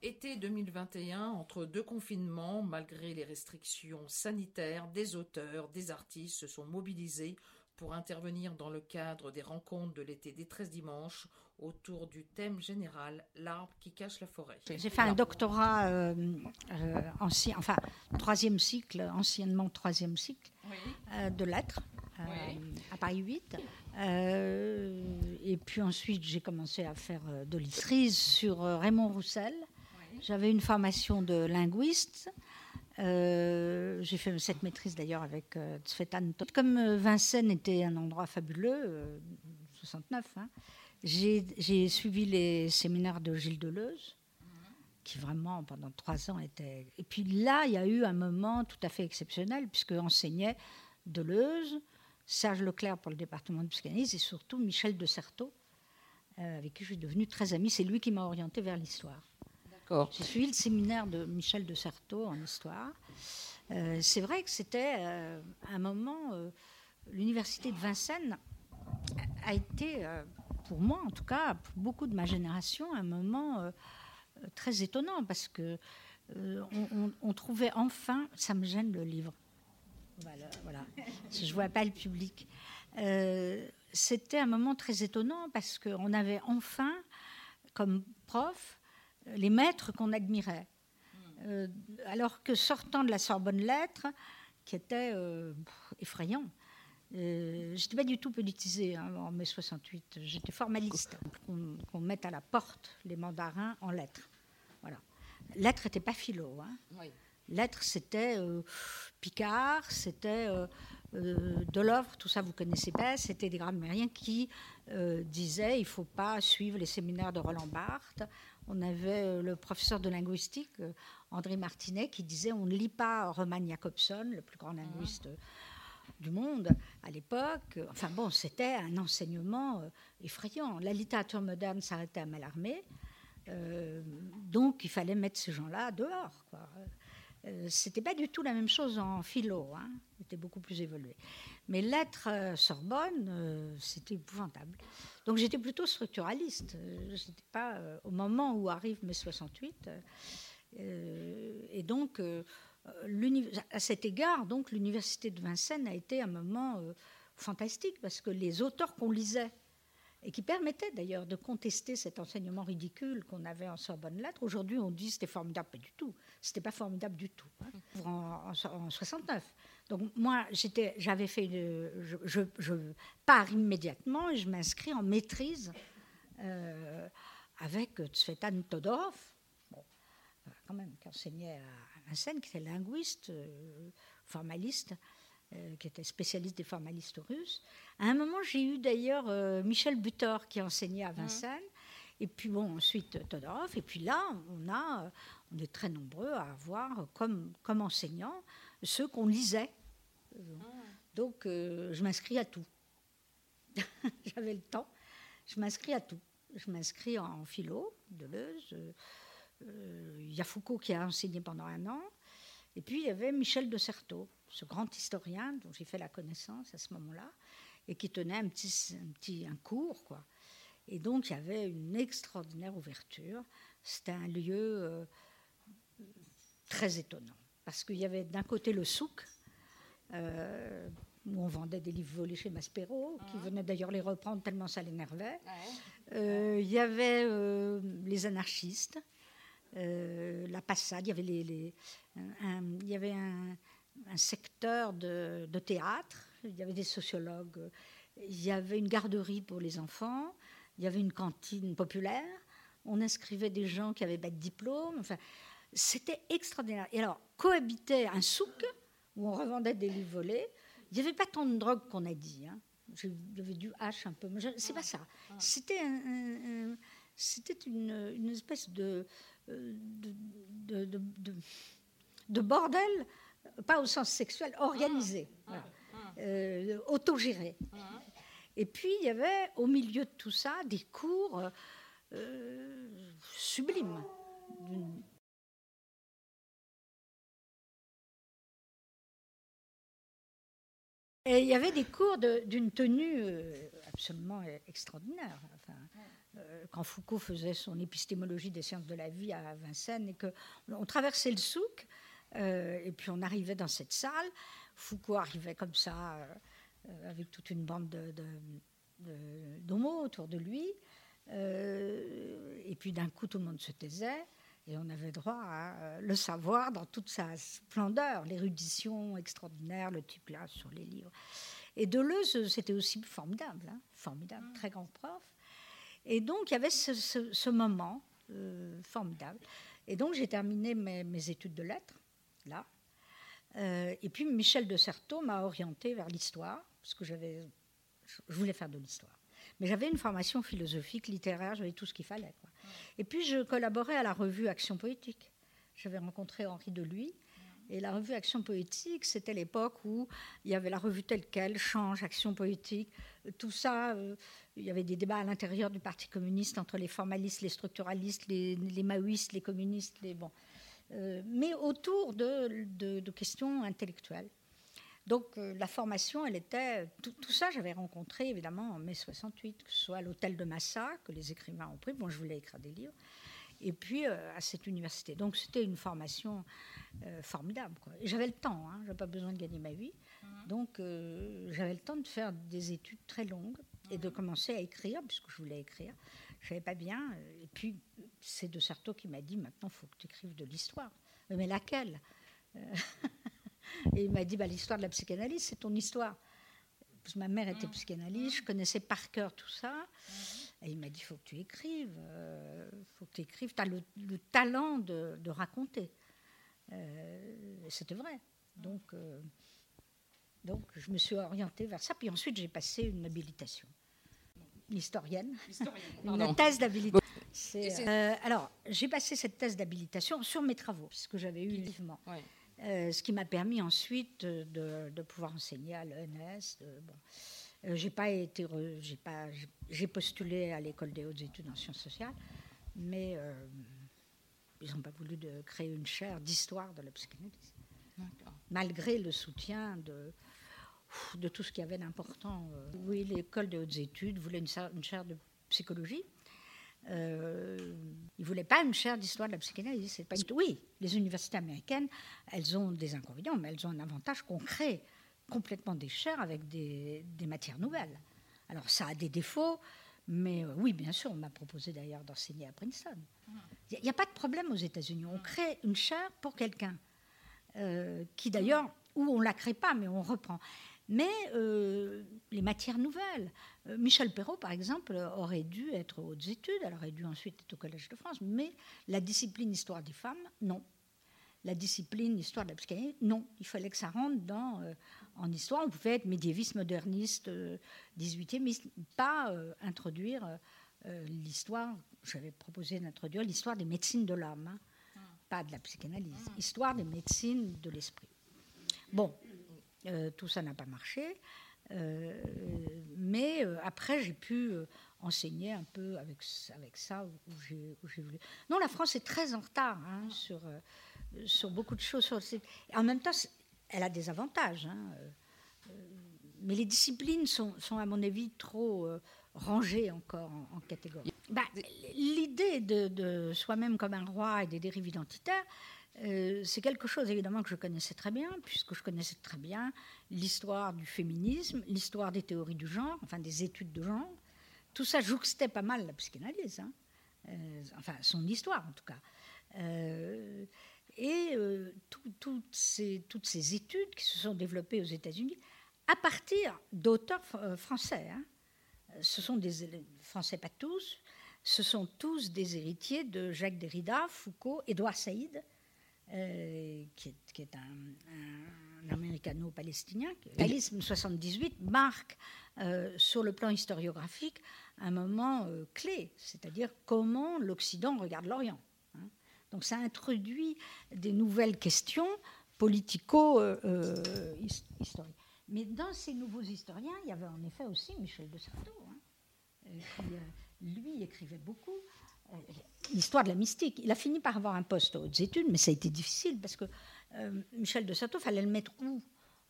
Été 2021, entre deux confinements, malgré les restrictions sanitaires, des auteurs, des artistes se sont mobilisés pour intervenir dans le cadre des rencontres de l'été des 13 dimanches autour du thème général L'arbre qui cache la forêt. J'ai fait un doctorat euh, euh, ancien, enfin troisième cycle, anciennement troisième cycle euh, de lettres à Paris 8. et puis ensuite j'ai commencé à faire de l'ISRIS sur Raymond Roussel. J'avais une formation de linguiste. Euh, j'ai fait cette maîtrise d'ailleurs avec euh, Tsvetan. Comme euh, Vincennes était un endroit fabuleux, 69, hein, j'ai suivi les séminaires de Gilles Deleuze, qui vraiment pendant trois ans était. Et puis là, il y a eu un moment tout à fait exceptionnel, puisque enseignait Deleuze, Serge Leclerc pour le département de psychanalyse et surtout Michel de Certeau, avec qui je suis devenue très amie. C'est lui qui m'a orientée vers l'histoire. J'ai suivi le séminaire de Michel de Certeau en histoire. Euh, c'est vrai que c'était euh, un moment, euh, l'université de Vincennes a été, pour moi en tout cas, pour beaucoup de ma génération, un moment très étonnant parce que on, trouvait enfin, ça me gêne le livre. Voilà, voilà. je vois pas le public. c'était un moment très étonnant parce qu'on avait enfin, comme prof, les maîtres qu'on admirait. Euh, alors que sortant de la Sorbonne Lettres, qui était euh, effrayant, euh, je n'étais pas du tout politisée hein, en mai 68, j'étais formaliste. Qu'on mette à la porte les mandarins en lettres. Voilà. Lettres n'était pas philo. Hein. Lettres, c'était Picard, c'était Delovre, tout ça vous connaissez pas, c'était des grammairiens qui disaient il ne faut pas suivre les séminaires de Roland Barthes, on avait euh, le professeur de linguistique, euh, André Martinet, qui disait on ne lit pas Roman Jacobson, le plus grand linguiste euh, du monde à l'époque. Enfin bon, c'était un enseignement effrayant. La littérature moderne s'arrêtait à Mallarmé, donc il fallait mettre ces gens-là dehors. Quoi. C'était pas du tout la même chose en philo, hein. c'était beaucoup plus évolué. Mais l'être Sorbonne, c'était épouvantable. Donc j'étais plutôt structuraliste. J'étais pas euh, au moment où arrive mai 68. Euh, et donc, euh, à cet égard, donc l'université de Vincennes a été un moment fantastique parce que les auteurs qu'on lisait et qui permettaient d'ailleurs de contester cet enseignement ridicule qu'on avait en Sorbonne Lettres. Aujourd'hui, on dit c'était formidable, pas du tout. C'était pas formidable du tout. Hein. En, en, 69. Donc moi, j'avais fait, je, je, pars immédiatement et je m'inscris en maîtrise euh, avec Tsvetan Todorov, euh, quand même, qui enseignait à Vincennes, qui était linguiste, euh, formaliste, qui était spécialiste des formalistes russes. À un moment, j'ai eu d'ailleurs Michel Butor qui enseignait à mmh. Vincennes. Et puis bon, ensuite Todorov. Et puis là, on a, on est très nombreux à avoir comme, comme enseignants ceux qu'on lisait donc, euh, je m'inscris à tout. J'avais le temps. Je m'inscris à tout. Je m'inscris en philo, Deleuze. Euh, il y a Foucault qui a enseigné pendant un an. Et puis, il y avait Michel de Certeau, ce grand historien dont j'ai fait la connaissance à ce moment-là, et qui tenait un petit, un petit un cours, quoi. Et donc, il y avait une extraordinaire ouverture. C'était un lieu euh, très étonnant, parce qu'il y avait d'un côté le souk, euh, où on vendait des livres volés chez Maspero, qui ah. venait d'ailleurs les reprendre tellement ça l'énervait. Euh, il y avait les anarchistes, la passade, il y avait, les, un, il y avait un, secteur de, de, théâtre, il y avait des sociologues, il y avait une garderie pour les enfants, il y avait une cantine populaire, on inscrivait des gens qui avaient pas de diplôme, enfin, c'était extraordinaire. Et alors, cohabitait un souk, où on revendait des livres volés. Il n'y avait pas tant de drogue qu'on a dit. Hein. Il y avait du H un peu. C'est pas ça. C'était un, c'était une, une, espèce de de, de, de, de, bordel, pas au sens sexuel, organisé, euh, autogéré. Et puis il y avait au milieu de tout ça des cours euh, sublimes, Et il y avait des cours d'une tenue euh, absolument extraordinaire. Enfin, quand Foucault faisait son épistémologie des sciences de la vie à Vincennes et qu'on traversait le souk et puis on arrivait dans cette salle. Foucault arrivait comme ça avec toute une bande de, d'homo autour de lui. et puis d'un coup, tout le monde se taisait. Et on avait droit à le savoir dans toute sa splendeur, l'érudition extraordinaire, le type là sur les livres. Et Deleuze, c'était aussi formidable, hein, formidable, mm. très grand prof. Et donc, il y avait ce, moment euh, formidable. Et donc, j'ai terminé mes, études de lettres, là. Euh, et puis, Michel de Certeau m'a orienté vers l'histoire, parce que je voulais faire de l'histoire. Mais j'avais une formation philosophique, littéraire, j'avais tout ce qu'il fallait. Et puis, je collaborais à la revue Action Poétique. J'avais rencontré Henri Deluy, et la revue Action Poétique, c'était l'époque où il y avait la revue telle qu'elle, Change, Action Poétique, tout ça. Euh, il y avait des débats à l'intérieur du Parti communiste entre les formalistes, les structuralistes, les, maoïstes, les communistes, les bon. Euh, mais autour de, questions intellectuelles. Donc euh, la formation, elle était. Tout, tout ça, j'avais rencontré évidemment en mai 68, que ce soit à l'hôtel de Massa, que les écrivains ont pris. Bon, je voulais écrire des livres et puis euh, à cette université. Donc c'était une formation euh, formidable. J'avais le temps, hein, je n'avais pas besoin de gagner ma vie. Mhm. Donc euh, j'avais le temps de faire des études très longues et de mhm. commencer à écrire, puisque je voulais écrire. Je ne savais pas bien. Et puis c'est de Sarto qui m'a dit maintenant, il faut que tu écrives de l'histoire. Mais laquelle Et il m'a dit bah, l'histoire de la psychanalyse, c'est ton histoire. Parce que ma mère était mhm. psychanalyste, je connaissais par cœur tout ça. Et il m'a dit, il faut que tu écrives, il euh, faut que tu écrives, tu as le, talent de, raconter. Euh, c'était vrai. Donc, euh, donc, je me suis orientée vers ça. Puis ensuite, j'ai passé une habilitation. Historienne, une thèse d'habilitation. alors, j'ai passé cette thèse d'habilitation sur mes travaux, puisque j'avais eu vivement. ce qui m'a permis ensuite de, de, pouvoir enseigner à l'ENS. Bon. Euh, j'ai pas été, j'ai pas, j'ai postulé à l'école des hautes études en sciences sociales, mais euh, ils n'ont pas voulu de créer une chaire d'histoire de la psychanalyse, malgré le soutien de de tout ce qu'il y avait d'important. Euh. Oui, l'école des hautes études voulait une, chaire de psychologie. Euh, ils ne voulaient pas une chaire d'histoire de la psychanalyse. Pas... Oui, les universités américaines, elles ont des inconvénients, mais elles ont un avantage concret complètement des chairs avec des, matières nouvelles. Alors ça a des défauts, mais euh, oui, bien sûr, on m'a proposé d'ailleurs d'enseigner à Princeton. Il n'y a, pas de problème aux États-Unis. On crée une chaire pour quelqu'un, euh, qui d'ailleurs, ou on ne la crée pas, mais on reprend. Mais euh, les matières nouvelles. Michel Perrault, par exemple, aurait dû être aux études, elle aurait dû ensuite être au Collège de France, mais la discipline histoire des femmes, non. La discipline histoire de la psychanalyse, non. Il fallait que ça rentre dans, en histoire, on pouvait être médiéviste, moderniste, 18e, euh, mais pas euh, introduire euh, l'histoire. J'avais proposé d'introduire l'histoire des médecines de l'âme, hein. ah. pas de la psychanalyse, ah. histoire des médecines de l'esprit. Bon, tout ça n'a pas marché, mais après j'ai pu enseigner un peu avec, ça où j'ai voulu. Non, la France est très en retard hein, sur, sur beaucoup de choses. En même temps, elle a des avantages. Hein, euh, euh, mais les disciplines sont, à mon avis, trop euh, rangées encore en, catégories. Bah, l'idée de, soi-même comme un roi et des dérives identitaires, c'est quelque chose évidemment que je connaissais très bien, puisque je connaissais très bien l'histoire du féminisme, l'histoire des théories du genre, enfin des études de genre. Tout ça jouxtait pas mal la psychanalyse, hein. enfin son histoire en tout cas. Et euh, toutes, ces, toutes, ces, études qui se sont développées aux États-Unis à partir d'auteurs euh, français. Hein. Ce sont des Français, pas tous, ce sont tous des héritiers de Jacques Derrida, Foucault, Édouard Saïd, euh, qui, est, un, américano-palestinien. L'alisme 78 marque sur le plan historiographique un moment clé, c'est-à-dire comment l'Occident regarde l'Orient. Donc ça introduit des nouvelles questions politico-historiques. Mais dans ces nouveaux historiens, il y avait en effet aussi Michel de Certeau, hein, euh, qui, euh, lui, écrivait beaucoup euh, l'histoire de la mystique. Il a fini par avoir un poste aux hautes études, mais ça a été difficile parce que Michel de Certeau, fallait le mettre où?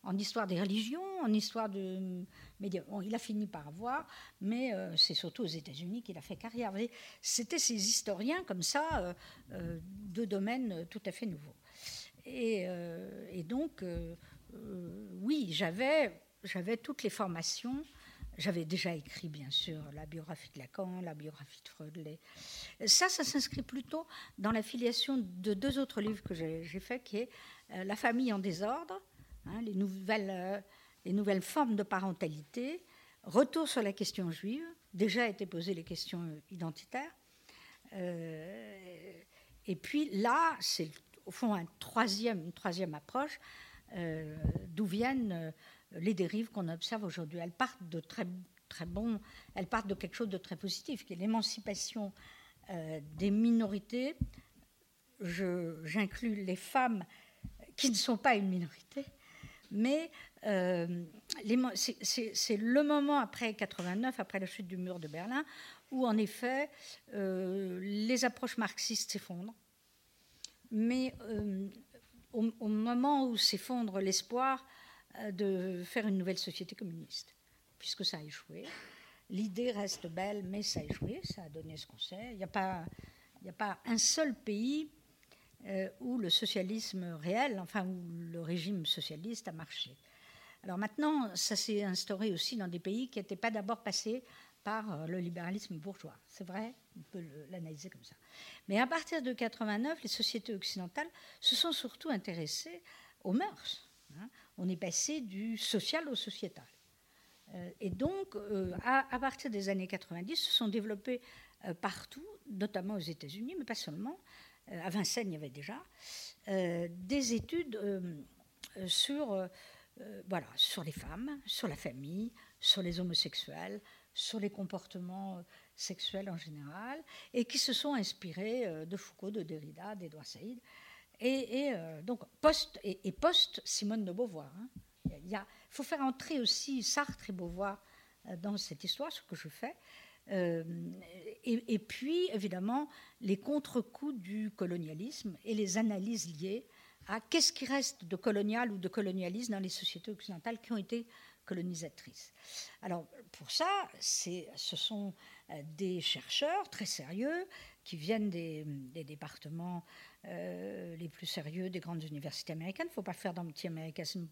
En histoire des religions, en histoire de Bon, il a fini par avoir, mais euh, c'est surtout aux États-Unis qu'il a fait carrière. C'était ces historiens comme ça, euh, euh, de domaines tout à fait nouveaux. Et, et donc, oui, j'avais, j'avais toutes les formations. J'avais déjà écrit, bien sûr, la biographie de Lacan, la biographie de Freud. Ça, ça s'inscrit plutôt dans la filiation de deux autres livres que j'ai, faits, qui est La famille en désordre, hein, les nouvelles les nouvelles formes de parentalité, retour sur la question juive, déjà été posées les questions identitaires. Euh, et puis là, c'est au fond un troisième, une troisième approche euh, d'où viennent euh, les dérives qu'on observe aujourd'hui. Elles partent de très, très bon, elles partent de quelque chose de très positif, qui est l'émancipation des minorités. J'inclus les femmes qui ne sont pas une minorité, mais euh, c'est le moment après 89, après la chute du mur de Berlin, où en effet euh, les approches marxistes s'effondrent. Mais euh, au, moment où s'effondre l'espoir de faire une nouvelle société communiste, puisque ça a échoué, l'idée reste belle, mais ça a échoué, ça a donné ce qu'on sait. Il n'y a, pas, un seul pays où le socialisme réel, enfin où le régime socialiste a marché. Alors maintenant, ça s'est instauré aussi dans des pays qui n'étaient pas d'abord passés par euh, le libéralisme bourgeois. C'est vrai, on peut l'analyser comme ça. Mais à partir de 89, les sociétés occidentales se sont surtout intéressées aux mœurs. Hein. On est passé du social au sociétal. Euh, et donc, euh, à, partir des années 90, se sont développées partout, notamment aux États-Unis, mais pas seulement. à Vincennes, il y avait déjà des études sur euh, voilà, sur les femmes, sur la famille, sur les homosexuels, sur les comportements euh, sexuels en général, et qui se sont inspirés euh, de Foucault, de Derrida, d'Edouard Saïd, et, donc post et, post Simone de Beauvoir. Hein. Il faut faire entrer aussi Sartre et Beauvoir dans cette histoire, ce que je fais. et, puis, évidemment, les contre-coups du colonialisme et les analyses liées qu'est-ce qui reste de colonial ou de colonialisme dans les sociétés occidentales qui ont été colonisatrices. Alors pour ça, ce sont euh, des chercheurs très sérieux qui viennent des, départements euh, les plus sérieux des grandes universités américaines. Il ne faut pas faire d'anti-américanisme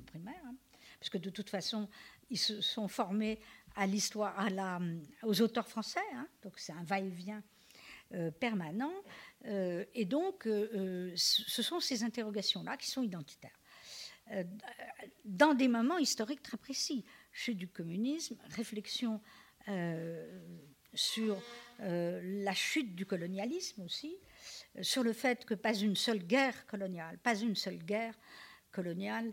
primaire, hein, parce que de toute façon, ils se sont formés à l'histoire, aux auteurs français, hein, donc c'est un va-et-vient euh, permanent. Euh, et donc, ce sont ces interrogations-là qui sont identitaires. dans des moments historiques très précis, chez du communisme, réflexion sur la chute du colonialisme aussi, sur le fait que pas une seule guerre coloniale, pas une seule guerre coloniale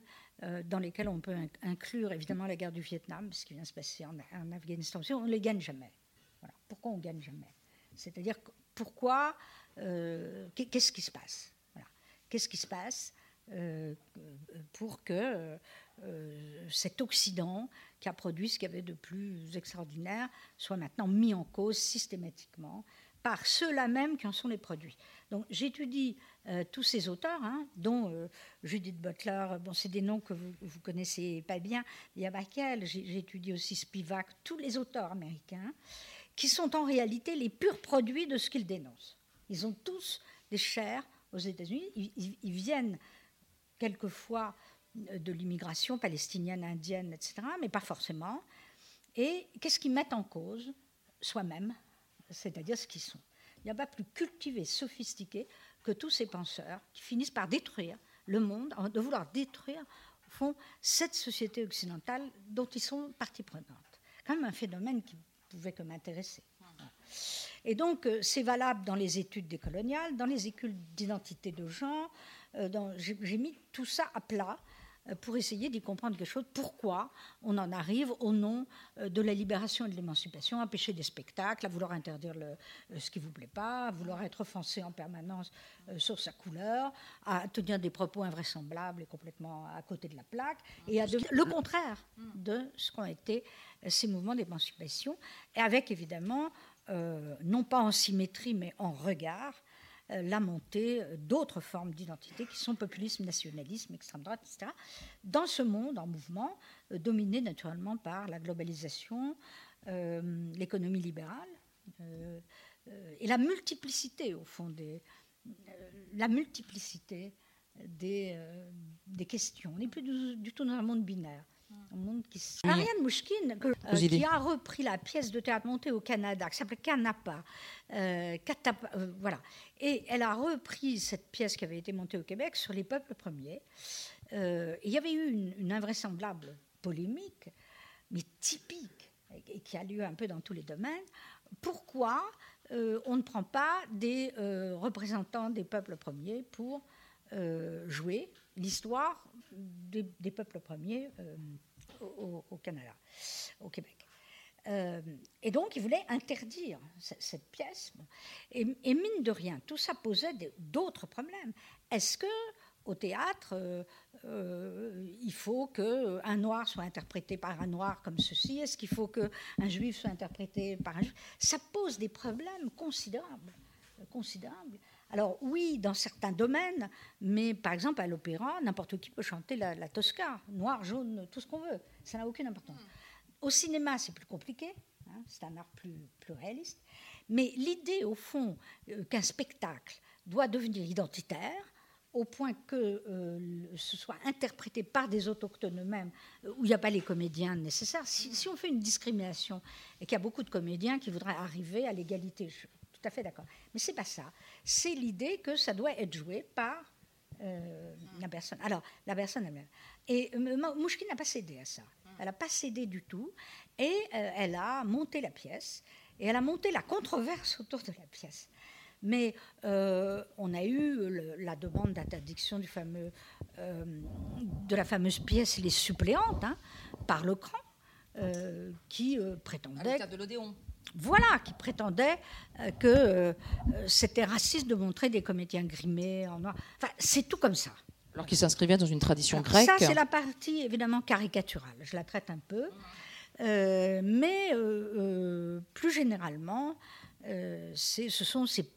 dans lesquelles on peut inclure évidemment la guerre du Vietnam, ce qui vient se passer en, Afghanistan on ne les gagne jamais. Pourquoi on ne gagne jamais? C'est-à-dire pourquoi, euh, qu'est-ce qui se passe? Qu'est-ce qui se passe euh, pour que euh, cet Occident, qui a produit ce qu'il y avait de plus extraordinaire, soit maintenant mis en cause systématiquement par ceux-là même qui en sont les produits? Donc j'étudie tous ces auteurs, hein, dont Judith Butler, bon, c'est des noms que vous ne connaissez pas bien, il y a Bakel, j'étudie aussi Spivak, tous les auteurs américains qui sont en réalité les purs produits de ce qu'ils dénoncent. Ils ont tous des chairs aux États-Unis. Ils, viennent quelquefois de l'immigration palestinienne, indienne, etc., mais pas forcément. Et qu'est-ce qu'ils mettent en cause Soi-même, c'est-à-dire ce qu'ils sont? Il n'y a pas plus cultivé, sophistiqué que tous ces penseurs qui finissent par détruire le monde, de vouloir détruire, au fond, cette société occidentale dont ils sont partie prenante. Quand même un phénomène qui pouvait que m'intéresser. Et donc, euh, c'est valable dans les études décoloniales, dans les études d'identité de genre. Euh, j'ai mis tout ça à plat pour essayer d'y comprendre quelque chose. Pourquoi on en arrive au nom de la libération et de l'émancipation à pêcher des spectacles, à vouloir interdire le, ce qui ne vous plaît pas, à vouloir être offensé en permanence sur sa couleur, à tenir des propos invraisemblables et complètement à côté de la plaque, et à le contraire de ce qu'ont été ces mouvements d'émancipation, et avec évidemment, euh, non pas en symétrie, mais en regard, la montée d'autres formes d'identité qui sont populisme, nationalisme, extrême droite, etc. Dans ce monde en mouvement, dominé naturellement par la globalisation, l'économie libérale et la multiplicité, au fond, des, la multiplicité des, des questions. On n'est plus du, tout dans un monde binaire. Monde qui... Ariane Mouchkine, euh, qui a repris la pièce de théâtre montée au Canada, qui s'appelait Canapa, euh, euh, voilà. Et elle a repris cette pièce qui avait été montée au Québec sur les peuples premiers. il y avait eu une, une, invraisemblable polémique, mais typique, et qui a lieu un peu dans tous les domaines. Pourquoi on ne prend pas des représentants des peuples premiers pour jouer l'histoire des, peuples premiers euh, au, Canada, au Québec. Euh, et donc, il voulait interdire cette, pièce. Et, mine de rien, tout ça posait d'autres problèmes. Est-ce que au théâtre, euh, il faut qu'un noir soit interprété par un noir comme ceci? Est-ce qu'il faut qu'un juif soit interprété par un juif? Ça pose des problèmes considérables. considérables. Alors oui, dans certains domaines, mais par exemple à l'opéra, n'importe qui peut chanter la, Tosca, noir, jaune, tout ce qu'on veut. Ça n'a aucune importance. Au cinéma, c'est plus compliqué, hein, c'est un art plus, plus réaliste. Mais l'idée, au fond, euh, qu'un spectacle doit devenir identitaire, au point que euh, ce soit interprété par des autochtones eux-mêmes, euh, où il n'y a pas les comédiens nécessaires. Si, si on fait une discrimination et qu'il y a beaucoup de comédiens qui voudraient arriver à l'égalité, tout à fait d'accord. Mais c'est pas ça. C'est l'idée que ça doit être joué par euh, la personne. Alors, la personne elle-même. Et euh, Mouchkine n'a pas cédé à ça. Elle n'a pas cédé du tout. Et euh, elle a monté la pièce. Et elle a monté la controverse autour de la pièce. Mais on a eu la demande d'interdiction du fameux, de la fameuse pièce Les suppléantes hein, par le cran, qui prétendait. À de l'Odéon. Voilà, qui prétendait euh, que euh, c'était raciste de montrer des comédiens grimés en noir. Enfin, c'est tout comme ça. Alors qu'il s'inscrivait dans une tradition grecque. Ça, c'est la partie évidemment caricaturale. Je la traite un peu. Euh, mais plus généralement, ce sont ces,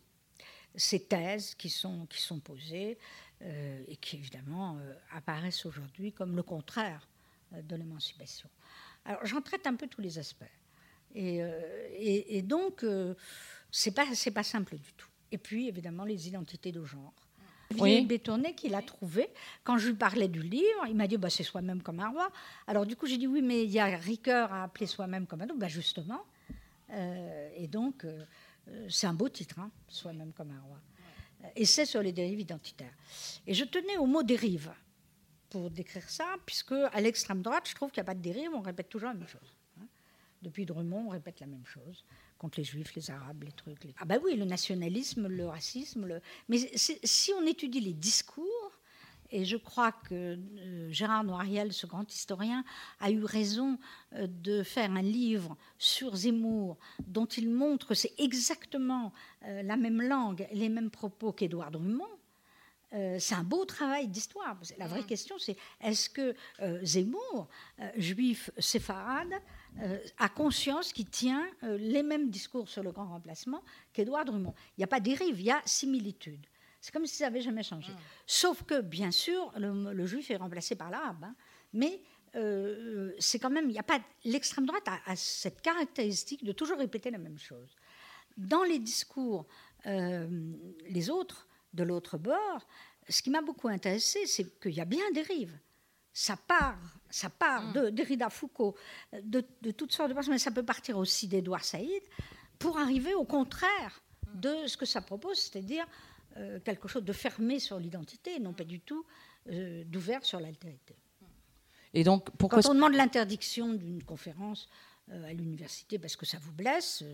ces, thèses qui sont, qui sont posées et qui évidemment apparaissent aujourd'hui comme le contraire de l'émancipation. Alors j'en traite un peu tous les aspects. Euh, et, et, donc, euh, c'est pas, pas simple du tout. Et puis, évidemment, les identités de genre. Oui. Bétonnet qui l'a trouvé. Quand je lui parlais du livre, il m'a dit bah, c'est soi-même comme un roi. Alors, du coup, j'ai dit oui, mais il y a rigueur à appeler soi-même comme un roi. Bah, justement. Euh, et donc, c'est un beau titre, hein, soi-même comme un roi. Et c'est sur les dérives identitaires. Et je tenais au mot dérive pour décrire ça, puisque à l'extrême droite, je trouve qu'il n'y a pas de dérive, on répète toujours la même chose. Depuis Drummond, on répète la même chose contre les juifs, les arabes, les trucs. Ah ben oui, le nationalisme, le racisme. Le... Mais si on étudie les discours, et je crois que euh, Gérard Noiriel, ce grand historien, a eu raison euh, de faire un livre sur Zemmour dont il montre que c'est exactement euh, la même langue, les mêmes propos qu'Édouard Drummond. c'est un beau travail d'histoire. La vraie mmh. question, c'est est-ce que Zemmour, juif séfarade, euh, a conscience qu'il tient euh, les mêmes discours sur le grand remplacement qu'Édouard Drummond. Il n'y a pas dérive, il y a similitude. C'est comme si ça n'avait jamais changé. Ah. Sauf que, bien sûr, le, juif est remplacé par l'arabe. Hein. mais euh, c'est quand même, il n'y a pas. L'extrême droite a, cette caractéristique de toujours répéter la même chose. Dans les discours, les autres, de l'autre bord, ce qui m'a beaucoup intéressé, c'est qu'il y a bien dérive. Ça part ça part mm. de Derrida Foucault, de, toutes sortes de personnes, mais ça peut partir aussi d'Edouard Saïd, pour arriver au contraire mm. de ce que ça propose, c'est-à-dire euh, quelque chose de fermé sur l'identité, non pas du tout euh, d'ouvert sur l'altérité. Et donc, pourquoi Quand on demande l'interdiction d'une conférence euh, à l'université parce que ça vous blesse,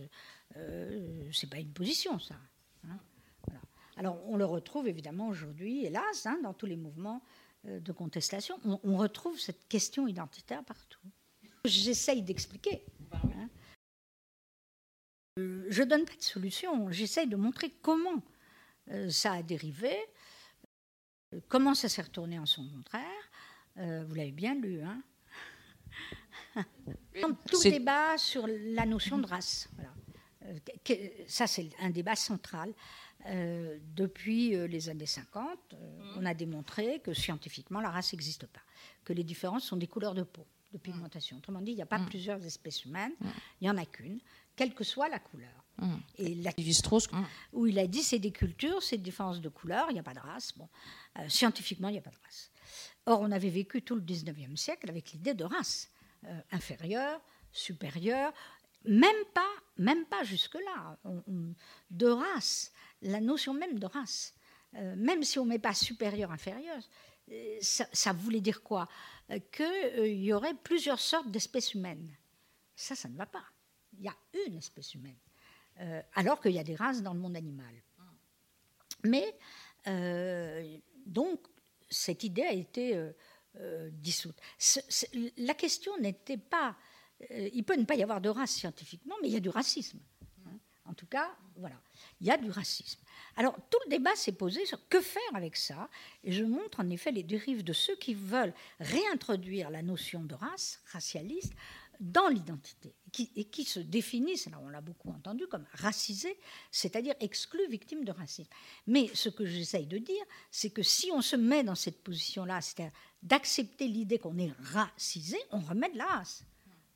c'est pas une position, ça. Hein. Alors, on le retrouve évidemment aujourd'hui, hélas, hein, dans tous les mouvements euh, de contestation, on, retrouve cette question identitaire partout. J'essaye d'expliquer. Hein. Euh, je ne donne pas de solution, j'essaye de montrer comment euh, ça a dérivé, comment ça s'est retourné en son contraire. vous l'avez bien lu, hein tout débat sur la notion de race. ça, c'est un débat central. Depuis les années 50, on a démontré que scientifiquement, la race n'existe pas, que les différences sont des couleurs de peau, de pigmentation. Autrement dit, il n'y a pas plusieurs espèces humaines, il n'y en a qu'une, quelle que soit la couleur. Et la... où il a dit c'est des cultures, c'est des différences de couleur, il n'y a pas de race. Bon, scientifiquement, il n'y a pas de race. Or, on avait vécu tout le 19e siècle avec l'idée de race euh, inférieure, supérieure, même pas, même pas jusque-là, de race, la notion même de race. Euh, même si on ne met pas supérieure, inférieure, euh, ça, voulait dire quoi? Qu'il y aurait plusieurs sortes d'espèces humaines. Ça, ça ne va pas. Il y a une espèce humaine, alors qu'il y a des races dans le monde animal. Mais, donc, cette idée a été euh, euh, dissoute. la question n'était pas. Euh, il peut ne pas y avoir de race scientifiquement, mais il y a du racisme. En tout cas, voilà, il y a du racisme. Alors, tout le débat s'est posé sur que faire avec ça. Et je montre en effet les dérives de ceux qui veulent réintroduire la notion de race, racialiste, dans l'identité et qui se définissent, alors on l'a beaucoup entendu, comme racisés, c'est-à-dire exclus, victimes de racisme. Mais ce que j'essaye de dire, c'est que si on se met dans cette position-là, c'est-à-dire d'accepter l'idée qu'on est racisé, on remet de la race.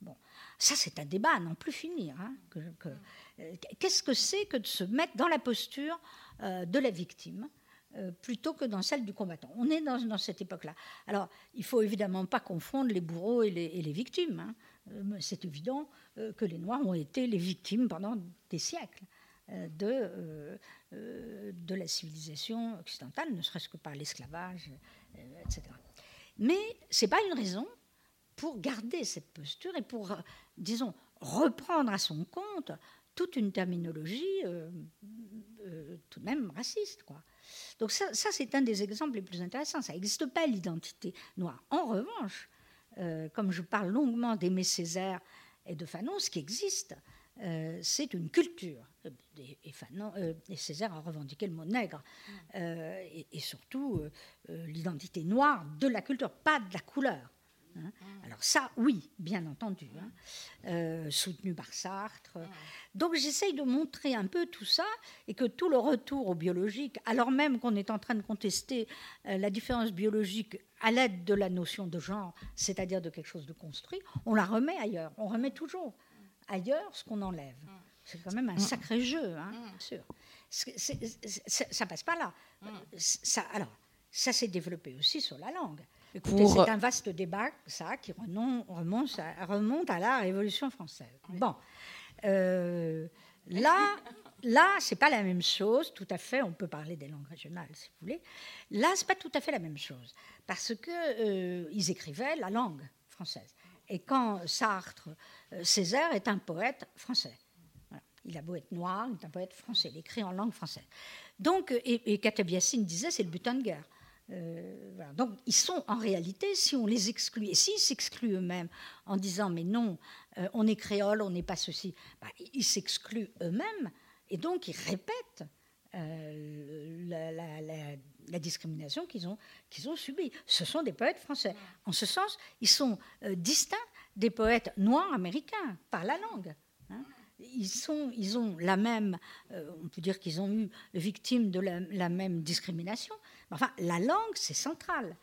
Bon, ça c'est un débat à n'en plus finir. Hein, euh, qu'est-ce que c'est que de se mettre dans la posture euh, de la victime euh, plutôt que dans celle du combattant? On est dans, cette époque-là. Alors, il faut évidemment pas confondre les bourreaux et les, victimes. Hein. C'est évident que les Noirs ont été les victimes pendant des siècles de, de la civilisation occidentale, ne serait-ce que par l'esclavage, etc. Mais ce n'est pas une raison pour garder cette posture et pour, disons, reprendre à son compte toute une terminologie tout de même raciste. Quoi. Donc ça, c'est un des exemples les plus intéressants. Ça n'existe pas l'identité noire. En revanche, euh, comme je parle longuement d'Aimé Césaire et de Fanon, ce qui existe, euh, c'est une culture. Et, Fanon, euh, et, Césaire a revendiqué le mot nègre. Et, et, surtout l'identité noire de la culture, pas de la couleur. Hein. Alors ça, oui, bien entendu, hein. euh, soutenu par Sartre. Donc j'essaye de montrer un peu tout ça et que tout le retour au biologique, alors même qu'on est en train de contester euh, la différence biologique à l'aide de la notion de genre, c'est-à-dire de quelque chose de construit, on la remet ailleurs. On remet toujours ailleurs ce qu'on enlève. C'est quand même un sacré jeu, hein, bien sûr. ça passe pas là. Ça, alors, ça s'est développé aussi sur la langue. C'est un vaste débat, ça, qui remonte à, remonte à la Révolution française. Bon, euh, là, là, c'est pas la même chose, tout à fait. On peut parler des langues régionales, si vous voulez. Là, c'est pas tout à fait la même chose, parce que euh, ils écrivaient la langue française. Et quand Sartre, euh, Césaire est un poète français. Il a beau être noir, il est un poète français. Il écrit en langue française. Donc, et, et disait, c'est le butin de guerre. Euh, Donc ils sont en réalité, si on les exclut, et s'ils s'excluent eux-mêmes en disant mais non, euh, on est créole, on n'est pas ceci, bah, ils s'excluent eux-mêmes et donc ils répètent euh, la, discrimination qu'ils ont, qu'ils ont subie. Ce sont des poètes français. En ce sens, ils sont distincts des poètes noirs américains par la langue. Ils, ont la même, on peut dire qu'ils ont eu victime de la même discrimination, Enfin, la langue, c'est central.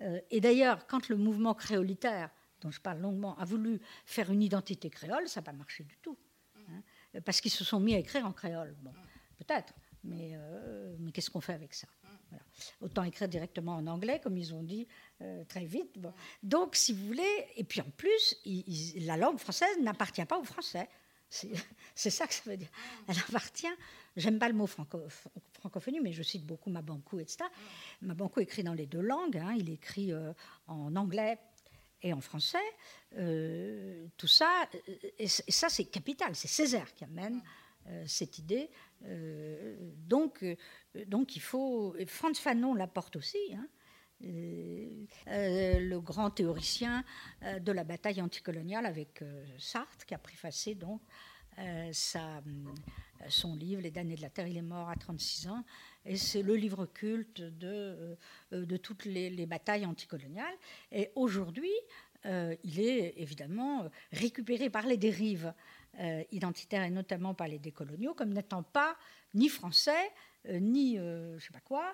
Euh, et d'ailleurs, quand le mouvement créolitaire, dont je parle longuement, a voulu faire une identité créole, ça n'a pas marché du tout. Hein, parce qu'ils se sont mis à écrire en créole. Bon, peut-être, mais, euh, qu'est-ce qu'on fait avec ça? Autant écrire directement en anglais, comme ils ont dit euh, très vite. Donc, si vous voulez, et puis en plus, la langue française n'appartient pas aux Français. C'est ça que ça veut dire. Elle appartient, j'aime pas le mot francophonie, mais je cite beaucoup Mabankou, etc. Mabankou écrit dans les deux langues, hein. il écrit euh, en anglais et en français. Euh, tout ça, et, ça c'est capital, c'est Césaire qui amène euh, cette idée. donc, donc il faut. Franz Fanon l'apporte aussi. Hein. Le grand théoricien de la bataille anticoloniale avec Sartre, qui a préfacé donc son livre Les damnés de la Terre. Il est mort à 36 ans. Et c'est le livre culte de, euh, toutes les, batailles anticoloniales. Et aujourd'hui, euh, il est évidemment récupéré par les dérives identitaire et notamment par les décoloniaux comme n'étant pas ni français, ni je ne sais pas quoi.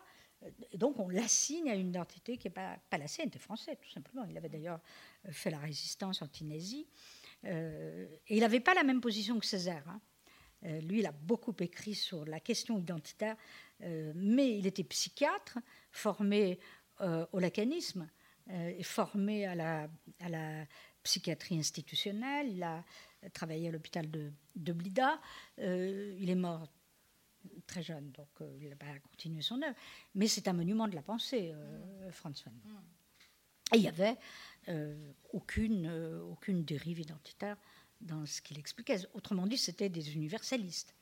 Donc on l'assigne à une identité qui n'est pas, la sienne, était français tout simplement. Il avait d'ailleurs fait la résistance anti-nazie. et il n'avait pas la même position que Césaire. Hein. Euh, lui, il a beaucoup écrit sur la question identitaire, euh, mais il était psychiatre, formé euh, au lacanisme, formé à la, à la, psychiatrie institutionnelle. Il a travaillé à l'hôpital de, de, Blida. il est mort très jeune, donc il n'a pas continué son œuvre. Mais c'est un monument de la pensée, Franz Fanon. Et il n'y avait aucune, aucune dérive identitaire dans ce qu'il expliquait. Autrement dit, c'était des universalistes.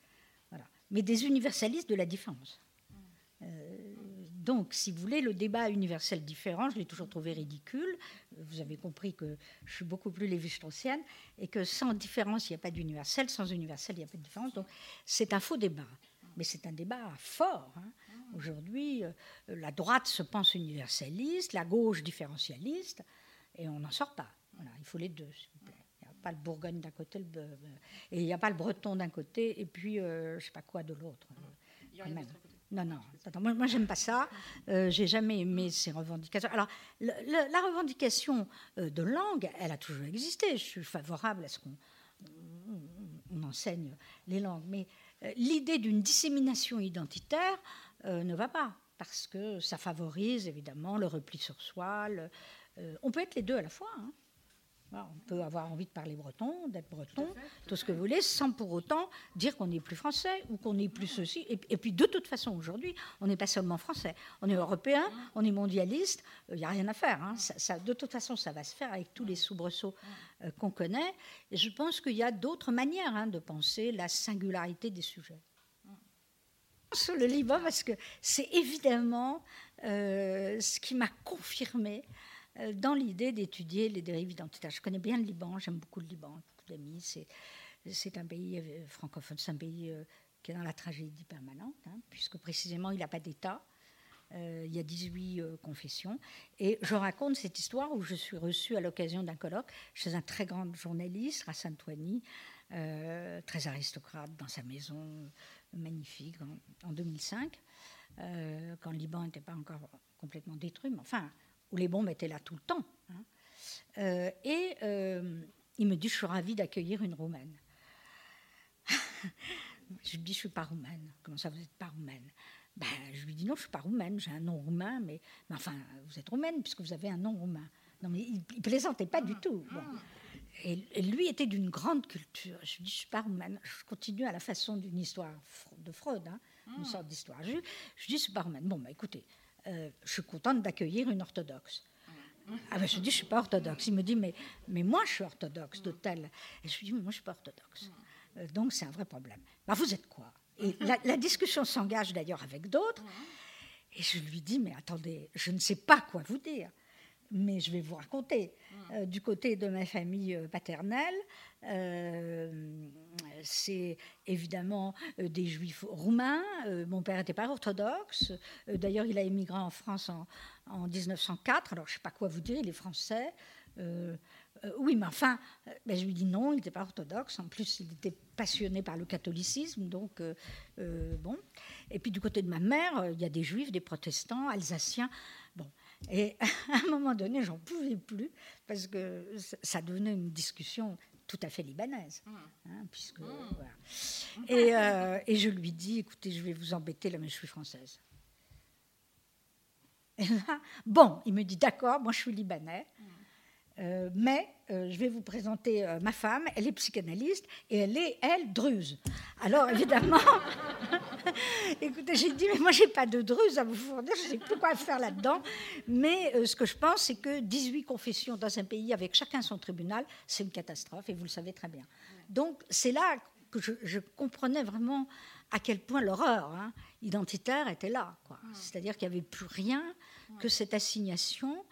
Voilà. Mais des universalistes de la différence. Euh, donc, si vous voulez, le débat universel différent, je l'ai toujours trouvé ridicule. Vous avez compris que je suis beaucoup plus lévi-straussienne et que sans différence, il n'y a pas d'universel. Sans universel, il n'y a pas de différence. Donc, c'est un faux débat. Mais c'est un débat fort. Hein. Aujourd'hui, euh, la droite se pense universaliste, la gauche différentialiste, et on n'en sort pas. Voilà, il faut les deux, s'il vous plaît pas le Bourgogne d'un côté, le, et il n'y a pas le Breton d'un côté, et puis euh, je sais pas quoi de l'autre. Non, non, moi, moi j'aime pas ça. Euh, J'ai jamais aimé ces revendications. Alors, la revendication euh, de langue, elle a toujours existé. Je suis favorable à ce qu'on on, enseigne les langues. Mais euh, l'idée d'une dissémination identitaire ne va pas, parce que ça favorise évidemment le repli sur soi. on peut être les deux à la fois. Hein. On peut avoir envie de parler breton, d'être breton, tout, ce que vous voulez, sans pour autant dire qu'on n'est plus français ou qu'on n'est plus ceci. Et, puis de toute façon, aujourd'hui, on n'est pas seulement français, on est européen, on est mondialiste, il n'y a rien à faire. Hein. Ça, de toute façon, ça va se faire avec tous les soubresauts euh, qu'on connaît. Et je pense qu'il y a d'autres manières hein, de penser la singularité des sujets. Sur le Liban, parce que c'est évidemment euh, ce qui m'a confirmé euh, dans l'idée d'étudier les dérives identitaires. Je connais bien le Liban, j'aime beaucoup le Liban, beaucoup d'amis. C'est, un pays euh, francophone, c'est un pays euh, qui est dans la tragédie permanente, hein, puisque précisément il n'a pas d'État. il y a 18 confessions. Et je raconte cette histoire où je suis reçue à l'occasion d'un colloque chez un très grand journaliste, Rassan Touani, très aristocrate dans sa maison magnifique en, en 2005, quand le Liban n'était pas encore complètement détruit. Mais enfin, où les bombes étaient là tout le temps. Hein. Euh, et euh, il me dit, je suis ravie d'accueillir une Roumaine. je lui dis, je ne suis pas roumaine. Comment ça, vous n'êtes pas roumaine? Ben, Je lui dis, non, je ne suis pas roumaine, j'ai un nom roumain, mais, mais, enfin, vous êtes roumaine puisque vous avez un nom roumain. Non, mais il ne plaisantait pas du tout. Et, lui était d'une grande culture. Je lui dis, je ne suis pas roumaine. Je continue à la façon d'une histoire de Freud, hein, une sorte d'histoire. Je, je lui dis, je ne suis pas roumaine. Bon, bah, écoutez, euh, je suis contente d'accueillir une orthodoxe. Ah ben, je dis, je suis pas orthodoxe. Il me dit, mais, mais moi, je suis orthodoxe de tel. Et je lui dis, mais moi, je suis pas orthodoxe. Euh, donc, c'est un vrai problème. Bah, vous êtes quoi? La, discussion s'engage d'ailleurs avec d'autres. Et je lui dis, mais attendez, je ne sais pas quoi vous dire mais je vais vous raconter. Euh, du côté de ma famille paternelle, c'est évidemment euh, des juifs roumains. Euh, mon père n'était pas orthodoxe. Euh, d'ailleurs, il a émigré en France en, 1904. Alors, je ne sais pas quoi vous dire, il est français. oui, mais enfin, ben, je lui dis non, il n'était pas orthodoxe. En plus, il était passionné par le catholicisme. Donc, bon. Et puis, du côté de ma mère, il y a des juifs, des protestants, alsaciens. Bon. Et à un moment donné, j'en pouvais plus parce que ça devenait une discussion tout à fait libanaise. Mmh. Hein, puisque, mmh. et, euh, et, je lui dis, écoutez, je vais vous embêter, là, mais je suis française. Et là, bon, il me dit, d'accord, moi je suis libanais. Mmh. Euh, mais euh, je vais vous présenter euh, ma femme, elle est psychanalyste et elle est, elle, druze. Alors évidemment, écoutez, j'ai dit, mais moi j'ai pas de druze à vous fournir, je ne sais plus quoi faire là-dedans. Mais ce que je pense, c'est que 18 confessions dans un pays avec chacun son tribunal, c'est une catastrophe et vous le savez très bien. Donc c'est là que je, comprenais vraiment à quel point l'horreur hein, identitaire était là. C'est-à-dire qu'il n'y avait plus rien que cette assignation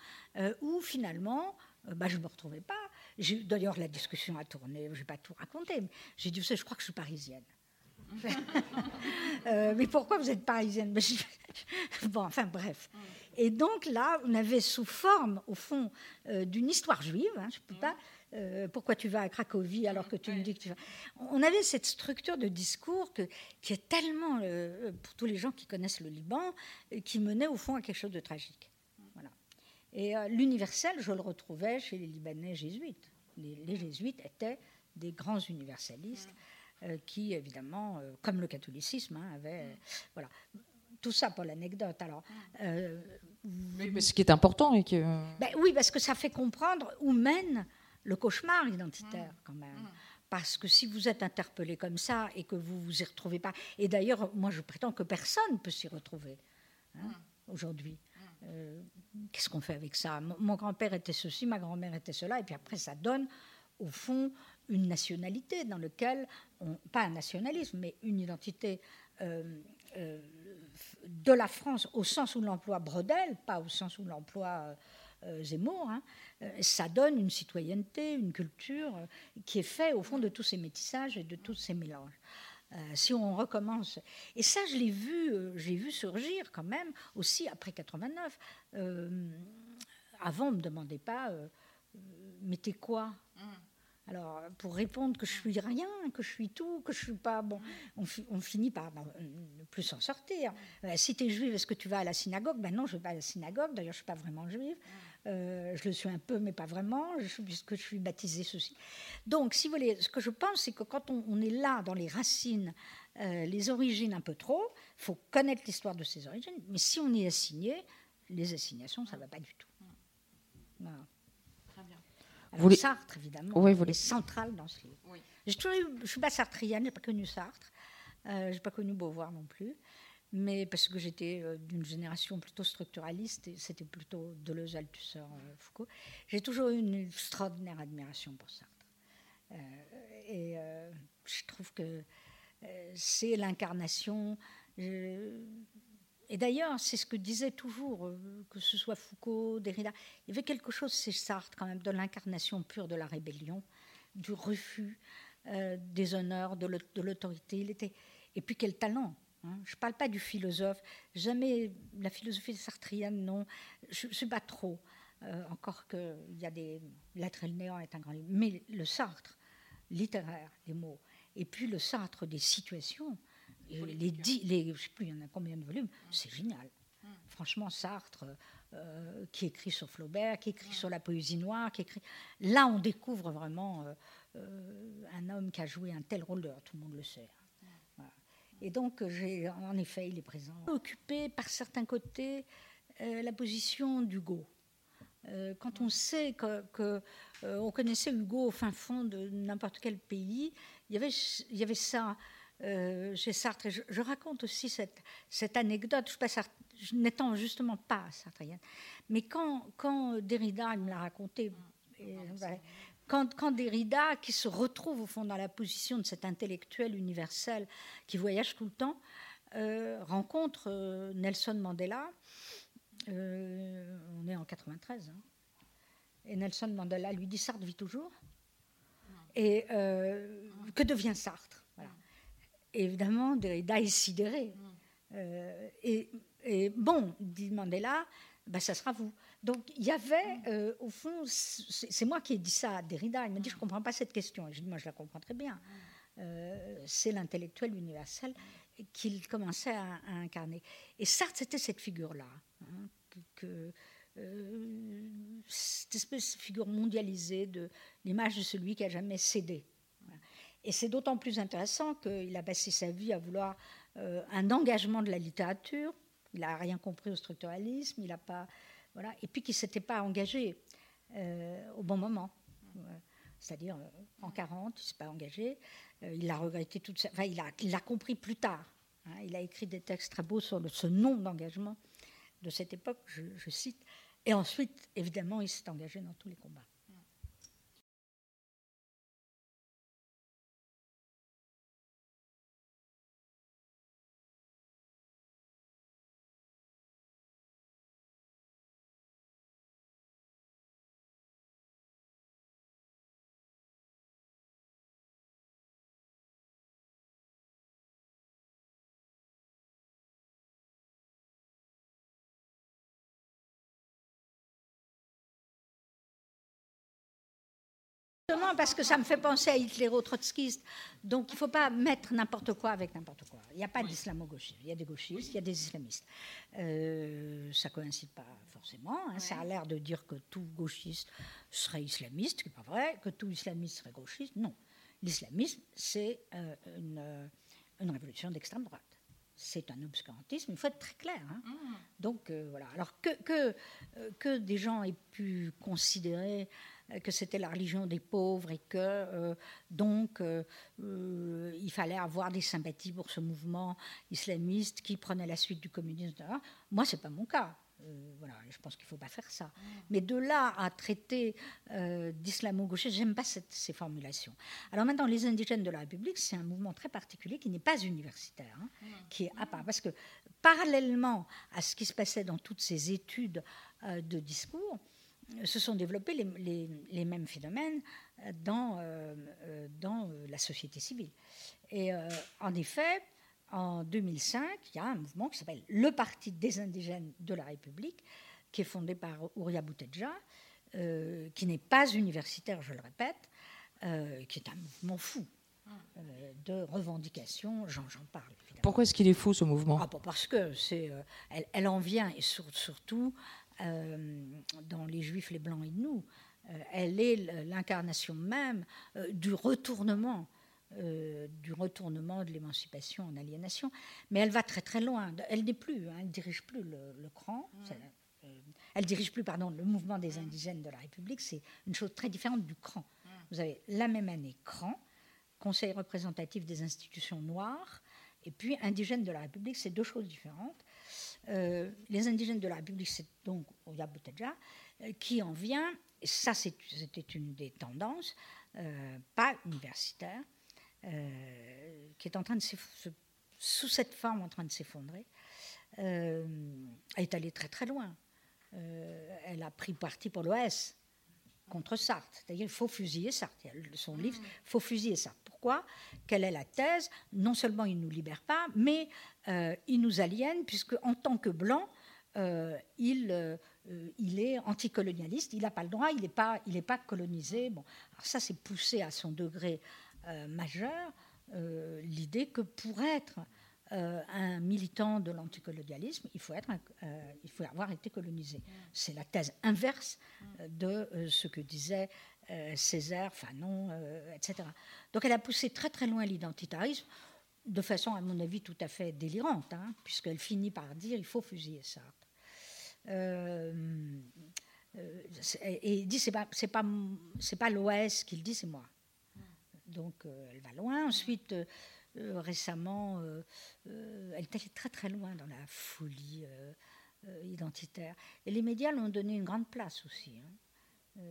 où finalement bah, je ne me retrouvais pas. D'ailleurs, la discussion a tourné, je ne vais pas tout raconter. J'ai dit, vous savez, je crois que je suis parisienne. Euh, mais pourquoi vous êtes parisienne? Bon, enfin bref. Et donc là, on avait sous forme, au fond, euh, d'une histoire juive, hein, je peux pas, euh, pourquoi tu vas à Cracovie alors que tu me dis que tu vas? On avait cette structure de discours qui est tellement, euh, pour tous les gens qui connaissent le Liban, qui menait au fond à quelque chose de tragique. Et l'universel, je le retrouvais chez les Libanais jésuites. Les, jésuites étaient des grands universalistes. qui évidemment, comme le catholicisme, hein, avaient, voilà, tout ça pour l'anecdote. Alors, euh, mais ce qui est important et que. Ben oui, parce que ça fait comprendre où mène le cauchemar identitaire quand même. Mm. Parce que si vous êtes interpellé comme ça et que vous vous y retrouvez pas, et d'ailleurs, moi je prétends que personne ne peut s'y retrouver hein, mm. aujourd'hui. Euh, qu'est-ce qu'on fait avec ça? Mon, grand-père était ceci, ma grand-mère était cela, et puis après ça donne au fond une nationalité dans laquelle, pas un nationalisme, mais une identité euh, euh, de la France au sens où l'emploi Brodel, pas au sens où l'emploi Zemmour, hein, ça donne une citoyenneté, une culture qui est faite au fond de tous ces métissages et de tous ces mélanges. Si on recommence, et ça je l'ai vu, j'ai vu surgir quand même aussi après 89. avant on me demandait pas, mais t'es quoi? Mmh. Alors, pour répondre que je suis rien, que je suis tout, que je suis pas bon, on, finit par ne plus s'en sortir. Euh, si tu es juive, est-ce que tu vas à la synagogue? Ben non, je vais pas à la synagogue. D'ailleurs, je suis pas vraiment juive. Euh, je le suis un peu, mais pas vraiment, puisque je suis baptisée ceci. Donc, si vous voulez, ce que je pense, c'est que quand on, est là dans les racines, euh, les origines un peu trop, il faut connaître l'histoire de ces origines. Mais si on est assigné, les assignations, ça ne va pas du tout. Voilà. Alors, Sartre, évidemment, oui, est central dans ce livre. je ne suis pas sartrienne, je n'ai pas connu Sartre, euh, je n'ai pas connu Beauvoir non plus, mais parce que j'étais euh, d'une génération plutôt structuraliste, et c'était plutôt Deleuze, Althusser, euh, Foucault. J'ai toujours eu une extraordinaire admiration pour Sartre. Euh, et je trouve que c'est l'incarnation et d'ailleurs, c'est ce que disait toujours, que ce soit Foucault, Derrida, il y avait quelque chose chez Sartre quand même de l'incarnation pure de la rébellion, du refus des honneurs, de l'autorité. Il était et puis quel talent. Hein. Je ne parle pas du philosophe, jamais la philosophie sartrienne, non, je ne suis pas trop. Euh, encore qu'il y a des lettres et le néant est un grand livre, mais le Sartre littéraire, les mots, et puis le Sartre des situations, les, dix, les, je sais plus, il y en a combien de volumes, c'est génial. Franchement, Sartre, euh, qui écrit sur Flaubert, qui écrit sur la poésie noire, qui écrit. Là, on découvre vraiment euh, euh, un homme qui a joué un tel rôle, tout le monde le sait. Et donc, en effet, il est présent. Occupé par certains côtés la position d'Hugo. quand on sait que, que on connaissait Hugo au fin fond de n'importe quel pays, il y avait, il y avait ça. Euh, chez Sartre. je, raconte aussi cette, cette anecdote, je, n'étant justement pas sartrienne. Mais quand, quand Derrida me l'a raconté, quand, quand, Derrida, qui se retrouve au fond dans la position de cet intellectuel universel qui voyage tout le temps, euh, rencontre euh, Nelson Mandela, on est en 93, hein, et Nelson Mandela lui dit Sartre vit toujours. Et que devient Sartre? Évidemment, Derrida est sidéré. Euh, et, bon, dit Mandela, ben, ça sera vous. Donc il y avait, euh, au fond, c'est moi qui ai dit ça à Derrida. Il m'a dit, je ne comprends pas cette question. Et je dis, moi, je la comprends très bien. Euh, c'est l'intellectuel universel qu'il commençait à, incarner. Et Sartre, c'était cette figure-là. Hein, que, cette espèce de figure mondialisée de l'image de celui qui a jamais cédé. Et c'est d'autant plus intéressant qu'il a passé sa vie à vouloir euh, un engagement de la littérature. Il n'a rien compris au structuralisme, il n'a pas, et puis qu'il ne s'était pas engagé euh, au bon moment. C'est-à-dire euh, en 40, il ne s'est pas engagé. il l'a regretté toute sa... Enfin, il l'a compris plus tard. Hein. il a écrit des textes très beaux sur ce nom d'engagement de cette époque, je cite. Et ensuite, évidemment, il s'est engagé dans tous les combats. Parce que ça me fait penser à Hitler-trotskiste. Donc il ne faut pas mettre n'importe quoi avec n'importe quoi. Il n'y a pas d'islamo-gauchisme. Il y a des gauchistes, il y a des islamistes. Euh, ça ne coïncide pas forcément. Hein. Ça a l'air de dire que tout gauchiste serait islamiste, ce qui n'est pas vrai. Que tout islamiste serait gauchiste, non. L'islamisme, c'est euh, une, une révolution d'extrême droite c'est un obscurantisme, il faut être très clair. Hein. Mmh. Donc euh, voilà. Alors que, que, que, des gens aient pu considérer euh, que c'était la religion des pauvres et que euh, donc euh, il fallait avoir des sympathies pour ce mouvement islamiste qui prenait la suite du communisme. Moi, c'est pas mon cas. voilà, je pense qu'il ne faut pas faire ça. Mais de là à traiter d'islamo-gauchiste, j'aime pas ces formulations. Alors maintenant, les indigènes de la République, c'est un mouvement très particulier qui n'est pas universitaire, hein, qui est à part. Parce que parallèlement à ce qui se passait dans toutes ces études de discours, se sont développés les, mêmes phénomènes dans, euh, euh, dans euh, la société civile. Et en effet, en 2005, il y a un mouvement qui s'appelle le Parti des indigènes de la République, qui est fondé par Ouria Boutedja, qui n'est pas universitaire, je le répète, qui est un mouvement fou de revendication, j'en parle. Pourquoi est-ce qu'il est fou ce mouvement? Ah, Parce que c'est, elle, en vient et surtout euh, dans Les Juifs, les Blancs et nous. Euh, elle est l'incarnation même euh, du retournement. du retournement de l'émancipation en aliénation, mais elle va très très loin. Elle n'est plus, hein, elle dirige plus le, cran, mmh. elle dirige plus pardon le mouvement des mmh. indigènes de la République. C'est une chose très différente du cran. Mmh. Vous avez la même année cran, Conseil représentatif des institutions noires, et puis indigènes de la République. C'est deux choses différentes. Euh, les indigènes de la République, c'est donc Oya euh, qui en vient, et ça c'était une des tendances, euh, pas universitaire, qui est en train de sous cette forme en train de s'effondrer, est allée très très loin. elle a pris parti pour l'OS contre Sartre. C'est-à-dire il faut fusiller Sartre. Son livre, il faut fusiller Sartre. Pourquoi? Quelle est la thèse? Non seulement il ne nous libère pas, mais euh, il nous aliène, puisque en tant que blanc, euh, il, euh, il est anticolonialiste, il n'a pas le droit, il n'est pas, il pas colonisé. Bon, alors ça, c'est poussé à son degré majeur, l'idée que pour être un militant de l'anticolonialisme, il, faut être il faut avoir été colonisé. C'est la thèse inverse de ce que disait Césaire, Fanon, etc. Donc elle a poussé très très loin l'identitarisme de façon, à mon avis, tout à fait délirante, hein, puisqu'elle finit par dire il faut fusiller Sartre. Euh, euh, et il dit c'est pas pas c'est pas l'OS qui le dit, c'est moi. Donc euh, elle va loin. Ensuite, récemment, elle est allée très très loin dans la folie identitaire. Et les médias l'ont donné une grande place aussi, hein.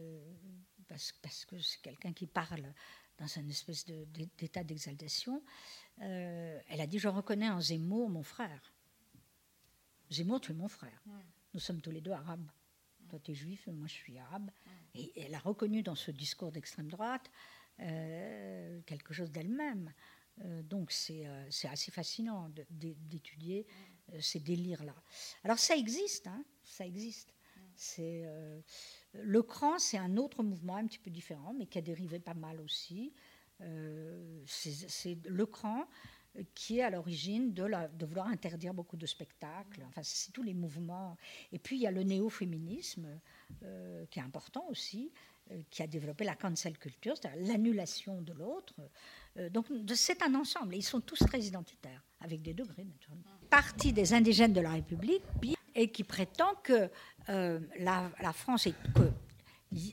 parce, parce, que c'est quelqu'un qui parle dans une espèce d'état d'exaltation. Euh, elle a dit Je reconnais en Zemmour mon frère. Zemmour, tu es mon frère. Nous sommes tous les deux arabes. Toi, tu es juif, moi, je suis arabe. Et, elle a reconnu dans ce discours d'extrême droite euh, quelque chose d'elle-même. Euh, donc, c'est assez fascinant d'étudier ces délires-là. Alors, ça existe, hein, ça existe. Le cran, c'est un autre mouvement un petit peu différent, mais qui a dérivé pas mal aussi. Euh, c'est le cran qui est à l'origine de, vouloir interdire beaucoup de spectacles. Enfin, c'est tous les mouvements. Et puis, il y a le néo-féminisme, euh, qui est important aussi, euh, qui a développé la cancel culture, c'est-à-dire l'annulation de l'autre. Donc, c'est un ensemble. Ils sont tous très identitaires, avec des degrés, naturellement. Partie des indigènes de la République, et qui prétend que la, la, France est que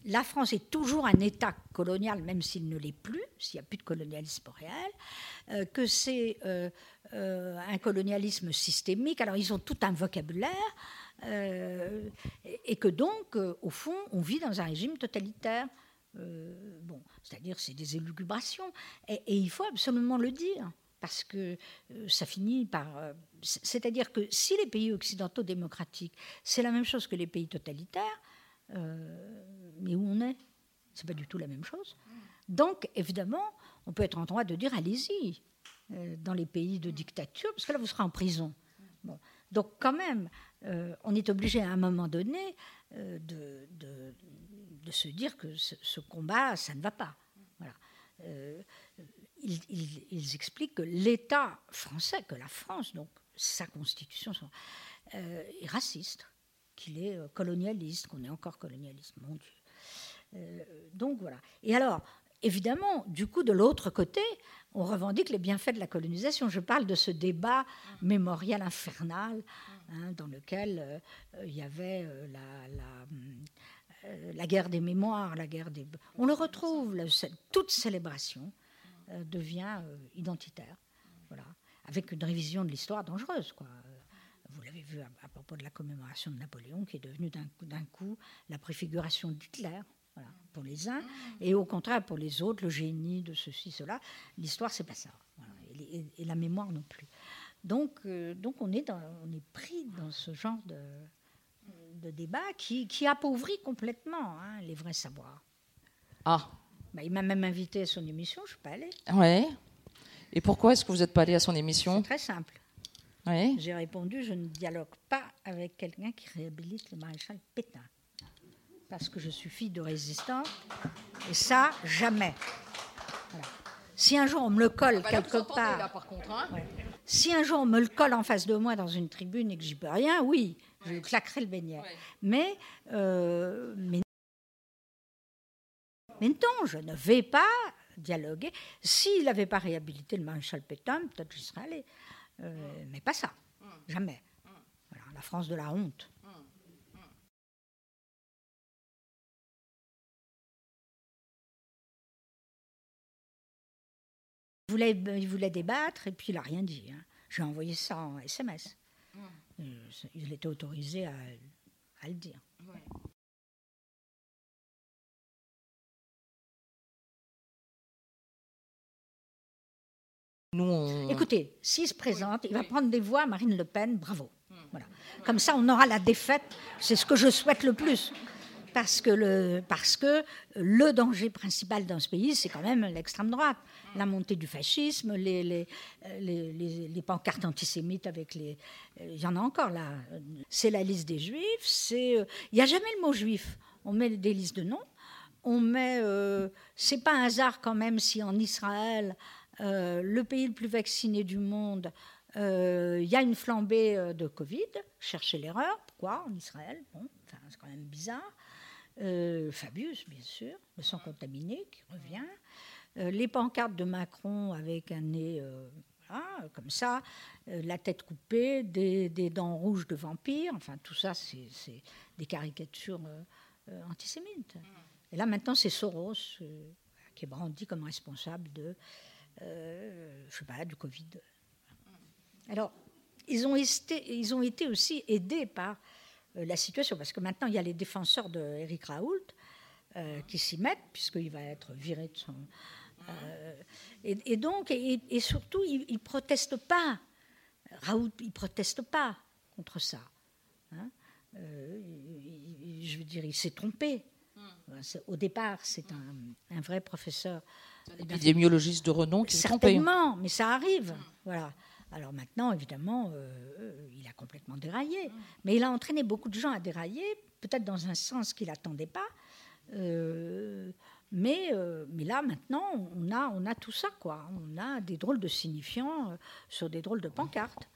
la France est toujours un État colonial, même s'il ne l'est plus, s'il n'y a plus de colonialisme réel, euh, que c'est euh, euh, un colonialisme systémique. Alors ils ont tout un vocabulaire, et que donc, au fond, on vit dans un régime totalitaire. Bon, c'est-à-dire c'est des élucubrations, et, il faut absolument le dire. Parce que ça finit par. C'est-à-dire que si les pays occidentaux démocratiques, c'est la même chose que les pays totalitaires, mais où on est. C'est pas du tout la même chose. Donc, évidemment, on peut être en droit de dire allez-y euh, dans les pays de dictature, parce que là, vous serez en prison. Donc, quand même, euh, on est obligé à un moment donné euh, de, de se dire que ce, combat, ça ne va pas. Voilà. Euh, ils, expliquent que l'État français, que la France, donc sa constitution, euh, est raciste, qu'il est euh, colonialiste, qu'on est encore colonialiste, mon Dieu. donc voilà. Et alors, évidemment, du coup, de l'autre côté, on revendique les bienfaits de la colonisation. Je parle de ce débat mémorial infernal hein, dans lequel il y avait la la guerre des mémoires, la guerre des... On le retrouve, toute célébration euh, devient euh, identitaire, voilà, avec une révision de l'histoire dangereuse, quoi. Vous l'avez vu à, propos de la commémoration de Napoléon, qui est devenue d'un coup la préfiguration d'Hitler, pour les uns, et au contraire pour les autres, le génie de ceci, cela. L'histoire, c'est pas ça, et, la mémoire non plus. Donc, donc on est pris dans ce genre de, de débat qui, appauvrit complètement hein, les vrais savoirs. Ah. Bah, il m'a même invité à son émission, je ne suis pas allée. Ouais. Et pourquoi est-ce que vous n'êtes pas allé à son émission très simple. Oui. J'ai répondu, je ne dialogue pas avec quelqu'un qui réhabilite le maréchal Pétain. Parce que je suis fille de résistant, et ça, jamais. Si un jour on me le colle ah bah quelque part. par contre, hein. Si un jour on me le colle en face de moi dans une tribune et que j'y peux rien, oui je claquerai le beignet. Mais, euh, mais, non, je ne vais pas dialoguer. S'il n'avait pas réhabilité le maréchal Pétain, peut-être j'y serais allé. Euh, mais pas ça, jamais. Voilà, la France de la honte. Il voulait, il voulait débattre et puis il n'a rien dit. Hein. J'ai envoyé ça en SMS. Euh, il était autorisé à, le dire. Nous, Écoutez, s'il se présente, il va prendre des voix à Marine Le Pen, bravo. Hmm. Voilà. Comme ça, on aura la défaite. C'est ce que je souhaite le plus parce que le, parce que le danger principal dans ce pays, c'est quand même l'extrême droite. La montée du fascisme, les, les, les, pancartes antisémites avec les... Il y en a encore là. C'est la liste des juifs. C'est, il n'y a jamais le mot juif. On met des listes de noms. On met... Euh, c'est pas un hasard quand même si en Israël, euh, le pays le plus vacciné du monde, euh, il y a une flambée de Covid. Cherchez l'erreur. Pourquoi en Israël? Bon, C'est quand même bizarre. Euh, Fabius, bien sûr, le sang contaminé qui revient, euh, les pancartes de Macron avec un nez euh, comme ça, la tête coupée, des, dents rouges de vampire, enfin tout ça, c'est des caricatures antisémites. Et là maintenant, c'est Soros qui est brandi comme responsable de, je sais pas, du Covid. Alors, ils ont, ils ont été aussi aidés par la situation. Parce que maintenant, il y a les défenseurs de Eric Raoult euh, qui s'y mettent, puisqu'il va être viré de son. Euh, et, donc, et, surtout, il ne proteste pas. Raoult, il ne proteste pas contre ça. Hein. je veux dire, il s'est trompé. Au départ, c'est un, vrai professeur. épidémiologiste de renom qui s'est trompé. Certainement, mais ça arrive. Voilà. Alors maintenant, évidemment, euh, il a complètement déraillé. Mais il a entraîné beaucoup de gens à dérailler, peut-être dans un sens qu'il n'attendait pas. Euh, mais, euh, là, maintenant, on a, on a tout ça, quoi. On a des drôles de signifiants sur des drôles de pancartes,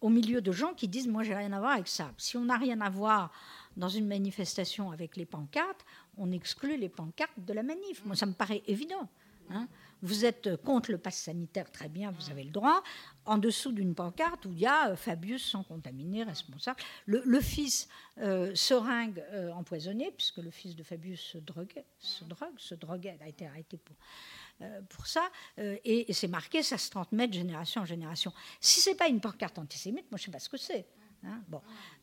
au milieu de gens qui disent Moi, j'ai rien à voir avec ça. Si on n'a rien à voir dans une manifestation avec les pancartes, on exclut les pancartes de la manif. Moi, ça me paraît évident. Hein. Vous êtes contre le pass sanitaire, très bien, vous avez le droit. En dessous d'une pancarte où il y a euh, Fabius sans contaminer, responsable. Le, fils euh, seringue euh, empoisonné, puisque le fils de Fabius se droguait, se drogue, se droguait, a été arrêté pour, pour ça. et, c'est marqué, ça se transmet de génération en génération. Si c'est pas une pancarte antisémite, moi je ne sais pas ce que c'est. Hein.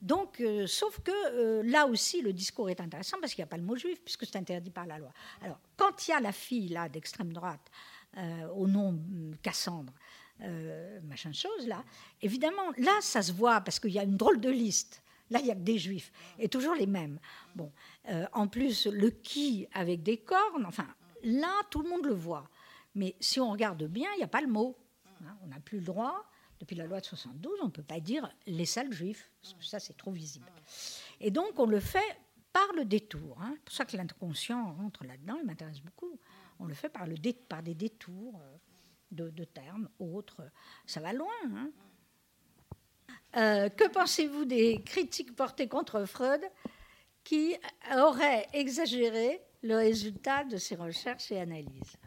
Donc, euh, sauf que euh, là aussi, le discours est intéressant parce qu'il n'y a pas le mot juif, puisque c'est interdit par la loi. Alors, quand il y a la fille là d'extrême droite, euh, au nom hum, Cassandre, machin chose là, évidemment, là, ça se voit parce qu'il y a une drôle de liste. Là, il n'y a que des juifs, et toujours les mêmes. Bon, en plus, le qui avec des cornes, enfin, là, tout le monde le voit. Mais si on regarde bien, il n'y a pas le mot. Hein, on n'a plus le droit depuis la loi de 72, on ne peut pas dire les salles juifs, parce que ça, c'est trop visible. Et donc, on le fait par le détour. Hein. C'est pour ça que l'inconscient rentre là-dedans, il m'intéresse beaucoup. On le fait par, le par des détours euh, de, termes autres. Ça va loin. Hein. Euh, que pensez-vous des critiques portées contre Freud qui auraient exagéré le résultat de ses recherches et analyses?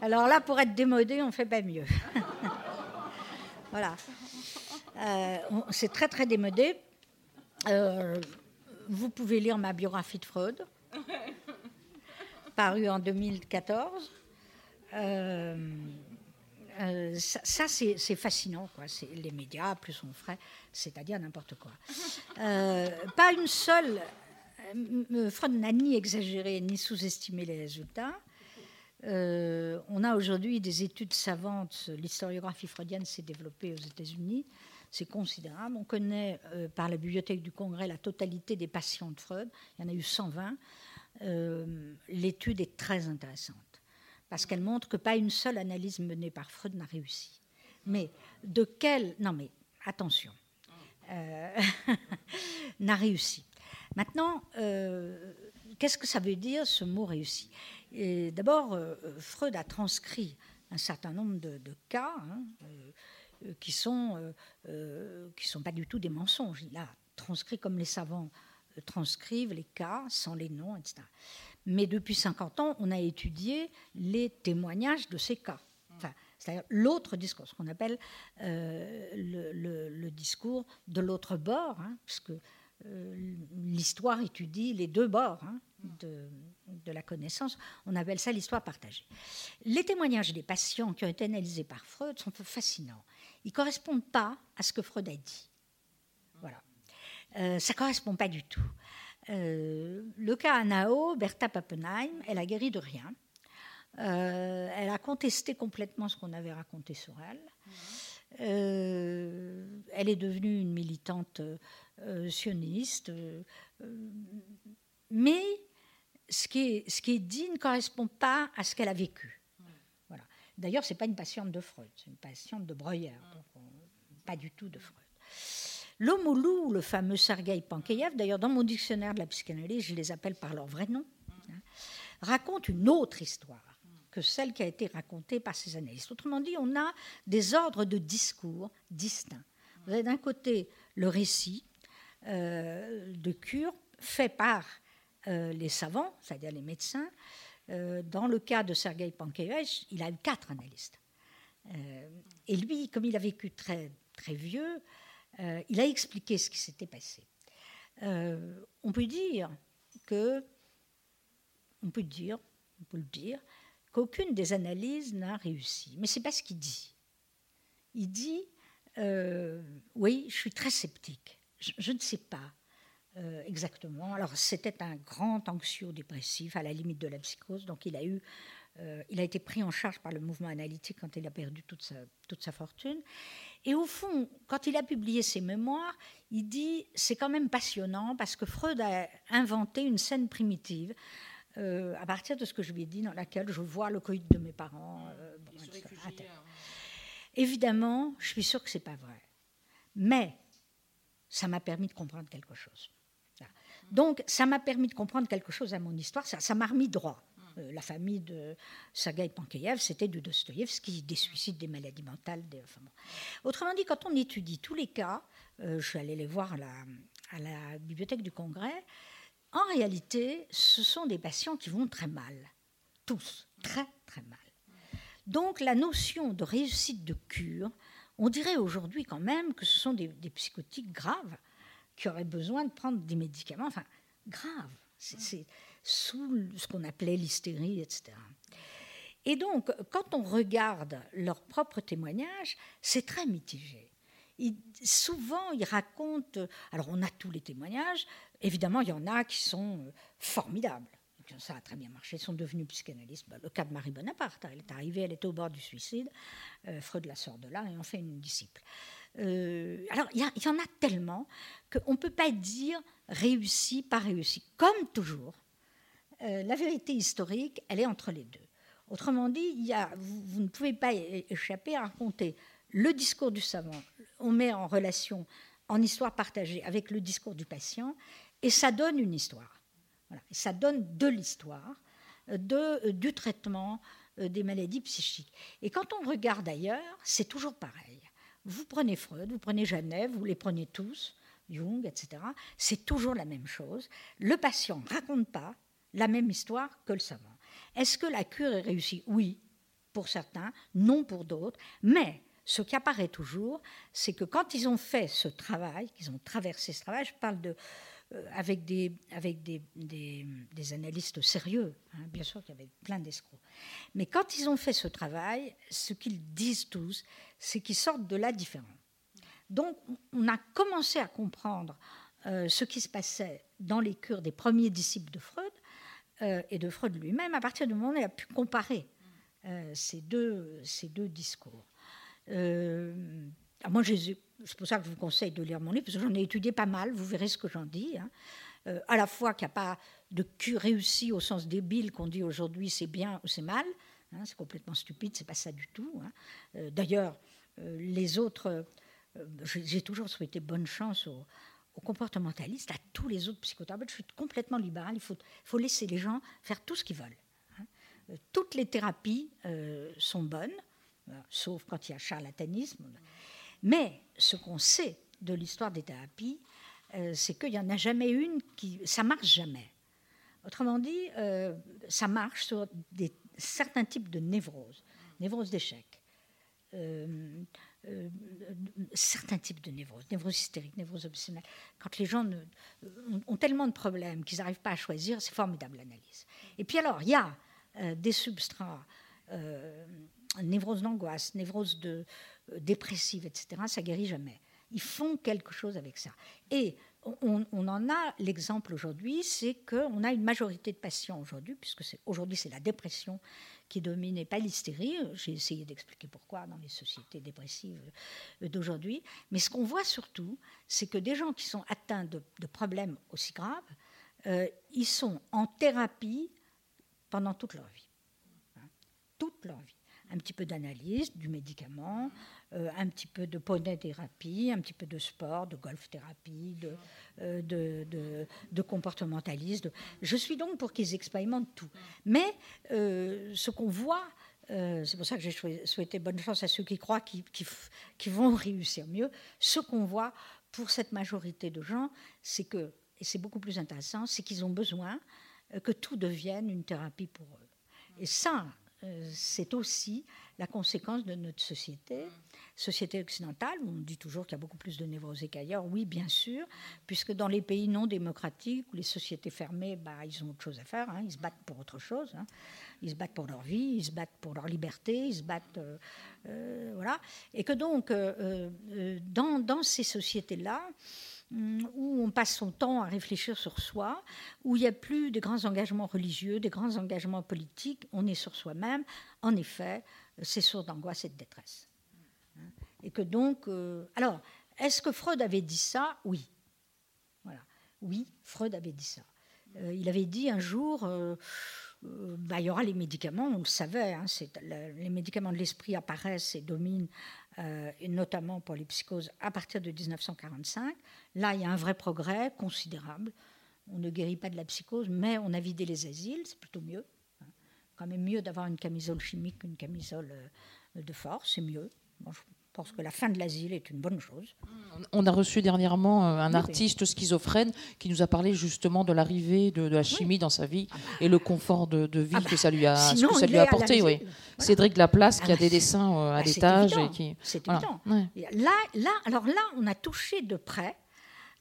Alors là, pour être démodé, on fait pas mieux. voilà. Euh, c'est très très démodé. Euh, vous pouvez lire ma biographie de Freud, parue en 2014. Euh, ça, c'est fascinant, quoi. Les médias, plus son frère, c'est-à-dire n'importe quoi. pas une seule. Freud n'a ni exagéré ni sous-estimé les résultats. On a aujourd'hui des études savantes. L'historiographie freudienne s'est développée aux États-Unis c'est considérable. On connaît euh, par la Bibliothèque du Congrès la totalité des patients de Freud. Il y en a eu 120. Euh, l'étude est très intéressante parce qu'elle montre que pas une seule analyse menée par Freud n'a réussi. Mais de quelle... Non mais attention. Euh, n'a réussi. Maintenant, qu'est-ce que ça veut dire ce mot réussi? D'abord, Freud a transcrit un certain nombre de, cas. Hein, euh, qui sont euh, euh, qui sont pas du tout des mensonges. Il a transcrit comme les savants transcrivent les cas sans les noms, etc. Mais depuis 50 ans, on a étudié les témoignages de ces cas. Enfin, c'est-à-dire l'autre discours, ce qu'on appelle le, discours de l'autre bord, hein, puisque l'histoire étudie les deux bords hein, de, la connaissance. On appelle ça l'histoire partagée. Les témoignages des patients qui ont été analysés par Freud sont fascinants ils ne correspondent pas à ce que Freud a dit. Voilà. Euh, ça ne correspond pas du tout. Euh, le cas Anao, Bertha Pappenheim, elle a guéri de rien. Euh, elle a contesté complètement ce qu'on avait raconté sur elle. elle est devenue une militante sioniste. mais ce qui, est, dit ne correspond pas à ce qu'elle a vécu. D'ailleurs, ce n'est pas une patiente de Freud, c'est une patiente de Breuer, pas du tout de Freud. L'homme au loup, le fameux Sergei Pankeyev, d'ailleurs dans mon dictionnaire de la psychanalyse, je les appelle par leur vrai nom, hein, raconte une autre histoire que celle qui a été racontée par ces analystes. Autrement dit, on a des ordres de discours distincts. Vous avez d'un côté le récit euh, de cure fait par les savants, c'est-à-dire les médecins, euh, dans le cas de Sergei Pankeyev, il a eu quatre analystes. Euh, et lui, comme il a vécu très, très vieux, euh, il a expliqué ce qui s'était passé. on peut dire peut le dire, qu'aucune des analyses n'a réussi. Mais c'est pas ce qu'il dit. Il dit, oui, je suis très sceptique. je ne sais pas. Euh, exactement. Alors, c'était un grand anxio-dépressif, à la limite de la psychose. Donc, il a, eu, euh, il a été pris en charge par le mouvement analytique quand il a perdu toute sa, toute sa fortune. Et au fond, quand il a publié ses mémoires, il dit c'est quand même passionnant parce que Freud a inventé une scène primitive. Euh, à partir de ce que je lui ai dit, dans laquelle je vois le coït de mes parents. Évidemment, je suis sûre que c'est pas vrai. Mais ça m'a permis de comprendre quelque chose. Donc, ça m'a permis de comprendre quelque chose à mon histoire. Ça m'a remis droit. Euh, la famille de Sergei Pankeyev, c'était du Dostoïevski, des suicides, des maladies mentales. Autrement dit, quand on étudie tous les cas, euh, je suis allée les voir à la bibliothèque du Congrès, en réalité, ce sont des patients qui vont très mal. Tous, très, très mal. Donc, la notion de réussite de cure, on dirait aujourd'hui quand même que ce sont des psychotiques graves qui auraient besoin de prendre des médicaments, enfin, grave. C'est sous ce qu'on appelait l'hystérie, etc. Et donc, quand on regarde leurs propres témoignages, c'est très mitigé. souvent, ils racontent. Alors, on a tous les témoignages. Évidemment, il y en a qui sont euh, formidables. Ça a très bien marché. Ils sont devenus psychanalystes. Bah, le cas de Marie Bonaparte, elle est arrivée, elle était au bord du suicide. Euh, Freud la sort de là et en fait une disciple. Euh, alors, il y, en a tellement qu'on ne peut pas dire réussi, pas réussi. Comme toujours, euh, la vérité historique, elle est entre les deux. Autrement dit, y a, vous, ne pouvez pas échapper à raconter le discours du savant. On met en relation en histoire partagée avec le discours du patient, et ça donne une histoire. Ça donne de l'histoire, de, du traitement des maladies psychiques. Et quand on regarde ailleurs, c'est toujours pareil. Vous prenez Freud, vous prenez Genève, vous les prenez tous, Jung, etc. C'est toujours la même chose. Le patient raconte pas la même histoire que le savant. Est-ce que la cure est réussie? Oui, pour certains, non pour d'autres. Mais ce qui apparaît toujours, c'est que quand ils ont fait ce travail, qu'ils ont traversé ce travail, je parle de, euh, avec, des, avec des, des, analystes sérieux, hein, bien sûr qu'il y avait plein d'escrocs, mais quand ils ont fait ce travail, ce qu'ils disent tous, c'est qu'ils sortent de là différents. Donc on a commencé à comprendre euh, ce qui se passait dans les cures des premiers disciples de Freud, euh, et de Freud lui-même, à partir du moment où on a pu comparer euh, ces, deux, ces deux discours. Moi, c'est pour ça que je vous conseille de lire mon livre, parce que j'en ai étudié pas mal, vous verrez ce que j'en dis. Hein. à la fois qu'il n'y a pas de cure réussie au sens débile qu'on dit aujourd'hui c'est bien ou c'est mal, hein, c'est complètement stupide, c'est pas ça du tout. Hein. D'ailleurs, les autres, j'ai toujours souhaité bonne chance aux, comportementalistes, à tous les autres psychothérapeutes. Je suis complètement libéral. Il faut, laisser les gens faire tout ce qu'ils veulent. Hein. Euh, toutes les thérapies euh, sont bonnes, euh, sauf quand il y a charlatanisme. Mais ce qu'on sait de l'histoire des thérapies, c'est qu'il n'y en a jamais une qui. Ça marche jamais. Autrement dit, ça marche sur certains types de névroses, névroses d'échec. Euh, certains types de névrose, névrose hystérique, névrose obsessionnelle. Quand les gens ont, tellement de problèmes qu'ils n'arrivent pas à choisir, c'est formidable l'analyse. Et puis alors, il y a euh, des substrats, euh, névrose d'angoisse, névrose de, dépressive, etc. Ça guérit jamais. Ils font quelque chose avec ça. Et on, en a l'exemple aujourd'hui, c'est qu'on a une majorité de patients aujourd'hui, puisque aujourd'hui c'est la dépression qui dominait pas l'hystérie. J'ai essayé d'expliquer pourquoi dans les sociétés dépressives d'aujourd'hui. Mais ce qu'on voit surtout, c'est que des gens qui sont atteints de, problèmes aussi graves, euh, ils sont en thérapie pendant toute leur vie. Hein, toute leur vie. Un petit peu d'analyse, du médicament, euh, un petit peu de poney-thérapie, un petit peu de sport, de golf-thérapie, de, euh, de, de, comportementalisme. Je suis donc pour qu'ils expérimentent tout. Mais euh, ce qu'on voit, c'est pour ça que j'ai souhaité bonne chance à ceux qui croient qu'ils qui, vont réussir mieux, ce qu'on voit pour cette majorité de gens, c'est que, et c'est beaucoup plus intéressant, c'est qu'ils ont besoin que tout devienne une thérapie pour eux. Et ça, c'est aussi la conséquence de notre société société occidentale, où on dit toujours qu'il y a beaucoup plus de névrosés qu'ailleurs, oui, bien sûr, puisque dans les pays non démocratiques, où les sociétés fermées, bah, ils ont autre chose à faire, hein, ils se battent pour autre chose, hein. ils se battent pour leur vie, ils se battent pour leur liberté, ils se battent... Euh, euh, voilà. Et que donc, euh, dans, dans, ces sociétés-là, hum, où on passe son temps à réfléchir sur soi, où il n'y a plus de grands engagements religieux, des grands engagements politiques, on est sur soi-même, en effet, c'est source d'angoisse et de détresse. Et que donc. Euh, alors, est-ce que Freud avait dit ça? Oui. Voilà. Oui, Freud avait dit ça. Euh, il avait dit un jour. Euh, bah, il y aura les médicaments, on le savait, hein, les médicaments de l'esprit apparaissent et dominent, notamment pour les psychoses, à partir de 1945. Là, il y a un vrai progrès considérable. On ne guérit pas de la psychose, mais on a vidé les asiles, c'est plutôt mieux. Hein. Quand même mieux d'avoir une camisole chimique qu'une camisole de force, c'est mieux. Bon, pense que la fin de l'asile est une bonne chose. On a reçu dernièrement euh, un artiste schizophrène qui nous a parlé justement de l'arrivée de, la chimie dans sa vie ah bah. et le confort de, vie ah bah, que ça lui a, ça lui a apporté. Oui. Cédric Laplace qui a ah des dessins euh, à l'étage. C'est évident. Là, là, alors là, on a touché de près,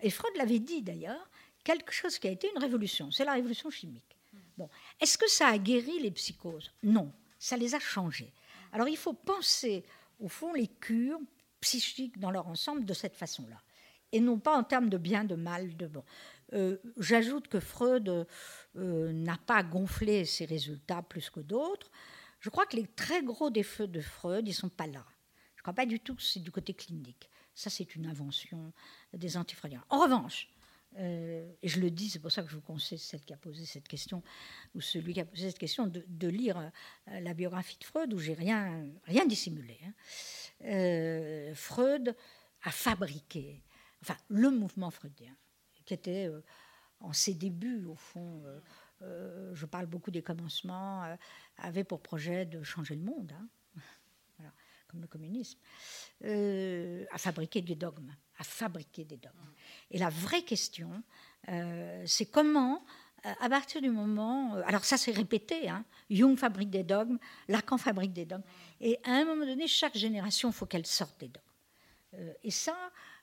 et Freud l'avait dit d'ailleurs, quelque chose qui a été une révolution. C'est la révolution chimique. Bon. Est-ce que ça a guéri les psychoses? Non, ça les a changées. Alors il faut penser au fond, les cures psychiques dans leur ensemble de cette façon-là, et non pas en termes de bien, de mal, de bon. Euh, j'ajoute que Freud euh, n'a pas gonflé ses résultats plus que d'autres. Je crois que les très gros défauts de Freud, ils sont pas là. Je ne crois pas du tout que c'est du côté clinique. Ça, c'est une invention des antifreudiens. En revanche, euh, et je le dis, c'est pour ça que je vous conseille celle qui a posé cette question, ou celui qui a posé cette question, de, lire euh, la biographie de Freud, où j'ai rien, rien dissimulé. Hein. Euh, Freud a fabriqué enfin le mouvement freudien, qui était en ses débuts, au fond, je parle beaucoup des commencements, avait pour projet de changer le monde, hein. comme le communisme, à fabriquer des dogmes, à fabriquer des dogmes. Et la vraie question, c'est comment euh, à partir du moment. Euh, alors, ça, c'est répété. Hein, Jung fabrique des dogmes, Lacan fabrique des dogmes. Et à un moment donné, chaque génération, il faut qu'elle sorte des dogmes. Euh, et ça,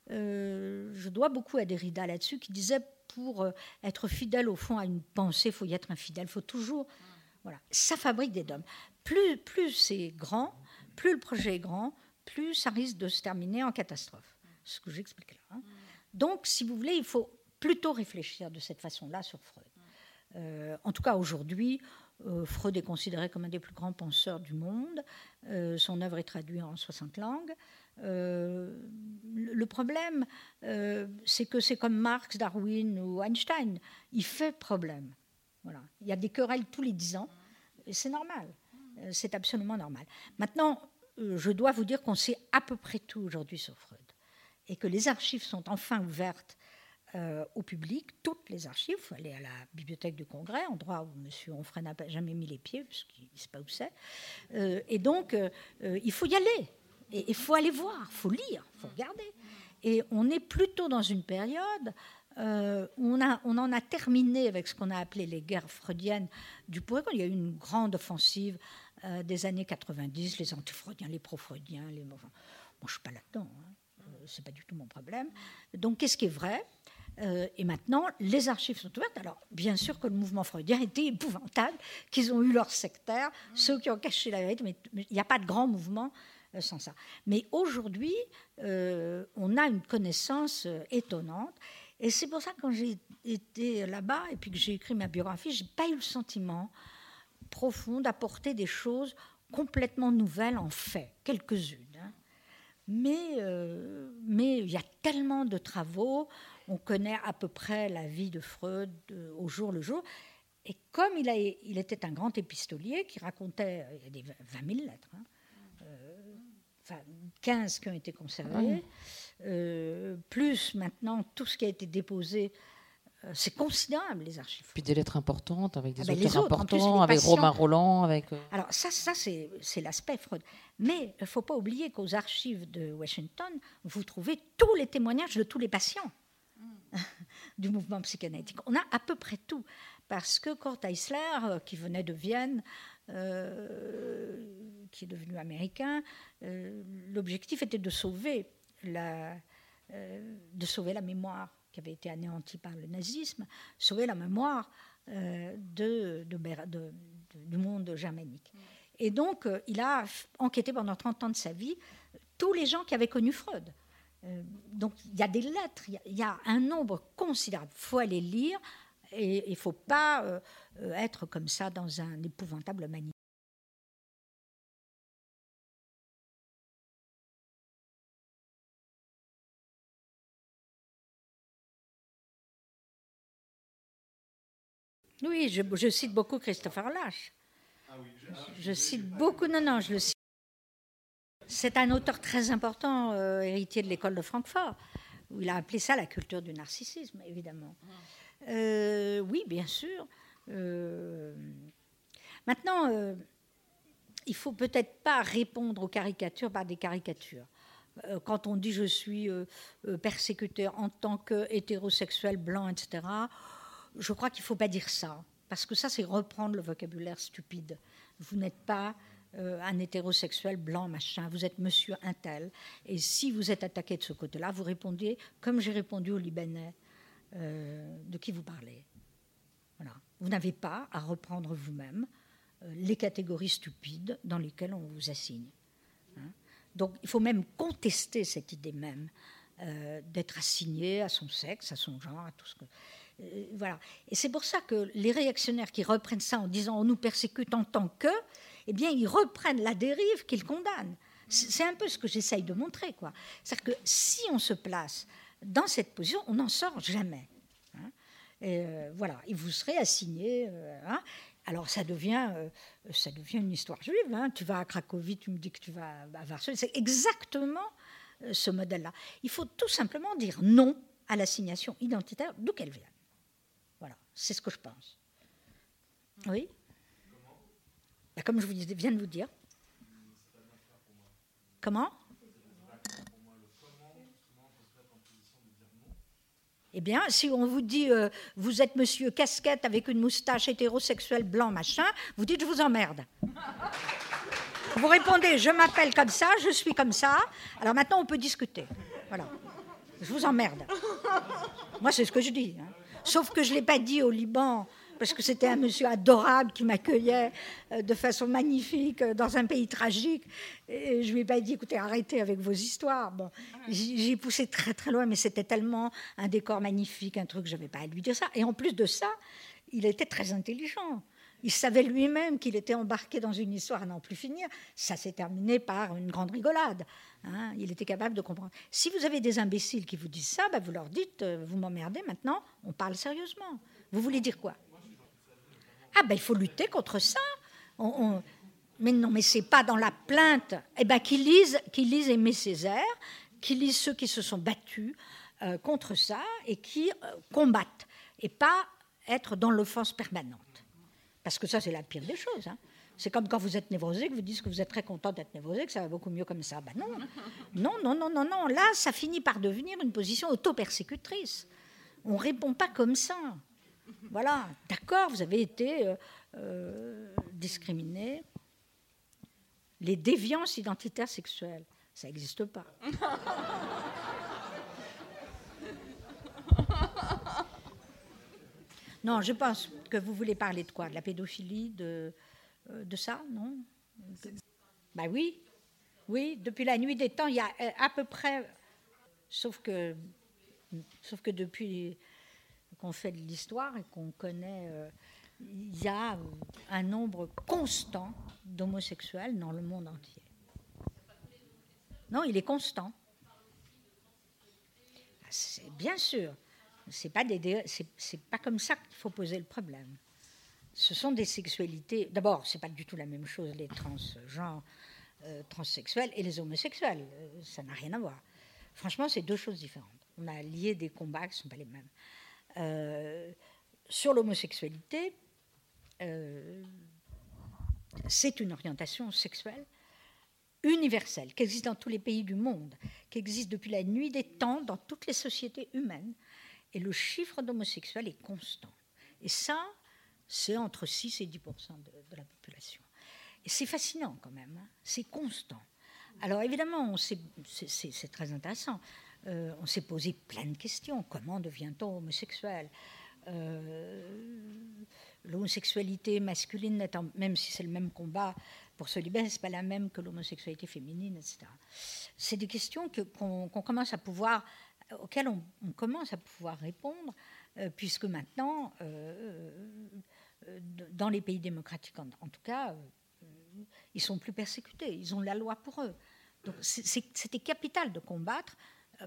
je dois beaucoup à Derrida là-dessus, qui disait pour être fidèle au fond à une pensée, il faut y être infidèle. Il faut toujours. Voilà. Ça fabrique des dogmes. Plus, plus c'est grand, plus le projet est grand, plus ça risque de se terminer en catastrophe. Ce que j'explique là. Hein. Donc, si vous voulez, il faut plutôt réfléchir de cette façon-là sur Freud. Euh, en tout cas, aujourd'hui, euh, Freud est considéré comme un des plus grands penseurs du monde. Euh, son œuvre est traduite en 60 langues. le problème, c'est que c'est comme Marx, Darwin ou Einstein. Il fait problème. Voilà. Il y a des querelles tous les dix ans. Et c'est normal. C'est absolument normal. Maintenant, je dois vous dire qu'on sait à peu près tout aujourd'hui sur Freud. Et que les archives sont enfin ouvertes euh, au public toutes les archives. Il faut aller à la bibliothèque du Congrès, endroit où M. Onfray n'a jamais mis les pieds, parce qu'il ne sait pas où c'est. Euh, et donc, euh, il faut y aller. Et il faut aller voir, il faut lire, il faut regarder. Et on est plutôt dans une période où on, a, on en a terminé avec ce qu'on a appelé les guerres freudiennes du pourquoi Il y a eu une grande offensive des années 90, les anti-freudiens, les pro-freudiens. Les... Bon, je ne suis pas là-dedans. Hein. Ce n'est pas du tout mon problème. Donc, qu'est-ce qui est vrai? Euh, et maintenant, les archives sont ouvertes. Alors, bien sûr que le mouvement freudien était épouvantable, qu'ils ont eu leurs sectaires, ceux qui ont caché la vérité, mais il n'y a pas de grand mouvement euh, sans ça. Mais aujourd'hui, euh, on a une connaissance étonnante. Et c'est pour ça que quand j'ai été là-bas et puis que j'ai écrit ma biographie, je n'ai pas eu le sentiment profond d'apporter des choses complètement nouvelles en fait, quelques-unes. Mais mais il y a tellement de travaux on connaît à peu près la vie de Freud euh, au jour le jour. Et comme il, a, il était un grand épistolier qui racontait, euh, il y a des 20 000 lettres, hein, euh, enfin 15 qui ont été conservées, plus maintenant tout ce qui a été déposé c'est considérable les archives. Puis des lettres importantes avec des ah ben, auteurs importants, avec Romain Roland, avec. Alors ça, ça c'est l'aspect Freud. Mais il ne faut pas oublier qu'aux archives de Washington, vous trouvez tous les témoignages de tous les patients. du mouvement psychanalytique. On a à peu près tout. Parce que Kurt Eisler, euh, qui venait de Vienne, euh, qui est devenu américain, euh, l'objectif était de sauver la, de sauver la mémoire qui avait été anéantie par le nazisme, sauver la mémoire de, de, du monde germanique. Et donc, il a enquêté pendant 30 ans de sa vie tous les gens qui avaient connu Freud. Euh, donc il y a des lettres, il y, a un nombre considérable. Il faut aller lire et il ne faut pas euh, euh, être comme ça dans un épouvantable manuscrit. Oui, je, cite beaucoup Christopher Lash. Ah je, je, cite beaucoup, non, non, je le cite c'est un auteur très important, euh, héritier de l'école de Francfort, où il a appelé ça la culture du narcissisme, évidemment. Euh, oui, bien sûr. Euh, maintenant, il faut peut-être pas répondre aux caricatures par des caricatures. Quand on dit je suis persécuté en tant qu'hétérosexuel blanc, etc., je crois qu'il ne faut pas dire ça. Parce que ça, c'est reprendre le vocabulaire stupide. Vous n'êtes pas euh, un hétérosexuel blanc, machin, vous êtes monsieur un tel. Et si vous êtes attaqué de ce côté-là, vous répondez comme j'ai répondu au Libanais euh, de qui vous parlez. Voilà. Vous n'avez pas à reprendre vous-même euh, les catégories stupides dans lesquelles on vous assigne. Hein. Donc il faut même contester cette idée même d'être assigné à son sexe, à son genre, à tout ce que. Voilà. Et c'est pour ça que les réactionnaires qui reprennent ça en disant on nous persécute en tant que, eh bien, ils reprennent la dérive qu'ils condamnent. C'est un peu ce que j'essaye de montrer. quoi. C'est-à-dire que si on se place dans cette position, on n'en sort jamais. Hein. Et euh, voilà, et vous serez assigné. Euh, hein. alors ça devient, euh, ça devient une histoire juive. Hein. Tu vas à Cracovie, tu me dis que tu vas à Varsovie. C'est exactement ce modèle-là. Il faut tout simplement dire non à l'assignation identitaire, d'où qu'elle vienne. C'est ce que je pense. Oui bah, Comme je vous viens de vous dire. Comment? Eh bien, si on vous dit euh, vous êtes monsieur casquette avec une moustache hétérosexuelle blanc machin, vous dites je vous emmerde. Vous répondez je m'appelle comme ça, je suis comme ça. Alors maintenant on peut discuter. Voilà. Je vous emmerde. Moi c'est ce que je dis. Hein. Sauf que je ne l'ai pas dit au Liban parce que c'était un monsieur adorable qui m'accueillait euh, de façon magnifique euh, dans un pays tragique. Et je lui ai pas dit, écoutez, arrêtez avec vos histoires. Bon, j'ai poussé très très loin, mais c'était tellement un décor magnifique, un truc, je n'avais pas à lui dire ça. Et en plus de ça, il était très intelligent. Il savait lui-même qu'il était embarqué dans une histoire à n'en plus finir. Ça s'est terminé par une grande rigolade. Hein. Il était capable de comprendre. Si vous avez des imbéciles qui vous disent ça, bah, vous leur dites, euh, vous m'emmerdez maintenant, on parle sérieusement. Vous voulez dire quoi? Ah ben il faut lutter contre ça. Mais non, mais c'est pas dans la plainte. Eh ben qu'ils lisent, qu'ils lisent Aimé Césaire, qu'ils lisent ceux qui se sont battus euh, contre ça et qui euh, combattent, et pas être dans l'offense permanente. Parce que ça, c'est la pire des choses. Hein. C'est comme quand vous êtes névrosé, que vous dites que vous êtes très content d'être névrosé, que ça va beaucoup mieux comme ça. Ben non, non, non, non, non, non. Là, ça finit par devenir une position auto-persécutrice. On ne répond pas comme ça. Voilà, d'accord, vous avez été euh, euh, discriminé. Les déviances identitaires sexuelles, ça n'existe pas. Non, je pense que vous voulez parler de quoi? De la pédophilie, de, euh, ça, non? Bah oui, oui. Depuis la nuit des temps, il y a à peu près, sauf que, sauf que depuis qu'on fait de l'histoire et qu'on connaît, euh, il y a un nombre constant d'homosexuels dans le monde entier. Non, il est constant. C'est bien sûr. C'est pas pas comme ça qu'il faut poser le problème. Ce sont des sexualités. D'abord, c'est pas du tout la même chose les transgenres, euh, transsexuels et les homosexuels. Euh, ça n'a rien à voir. Franchement, c'est deux choses différentes. On a lié des combats qui ne sont pas les mêmes. Euh, sur l'homosexualité, euh, c'est une orientation sexuelle universelle, qui existe dans tous les pays du monde, qui existe depuis la nuit des temps dans toutes les sociétés humaines. Et le chiffre d'homosexuels est constant. Et ça, c'est entre 6 et 10% de, la population. Et c'est fascinant quand même, hein. c'est constant. Alors évidemment, c'est très intéressant. Euh, on s'est posé plein de questions. Comment devient-on homosexuel? Euh, L'homosexualité masculine, même si c'est le même combat pour se libérer, ce n'est pas la même que l'homosexualité féminine, etc. C'est des questions qu'on commence à pouvoir, auxquelles on, commence à pouvoir répondre, euh, puisque maintenant, dans les pays démocratiques, en, tout cas, ils sont plus persécutés, ils ont la loi pour eux. Donc c'était capital de combattre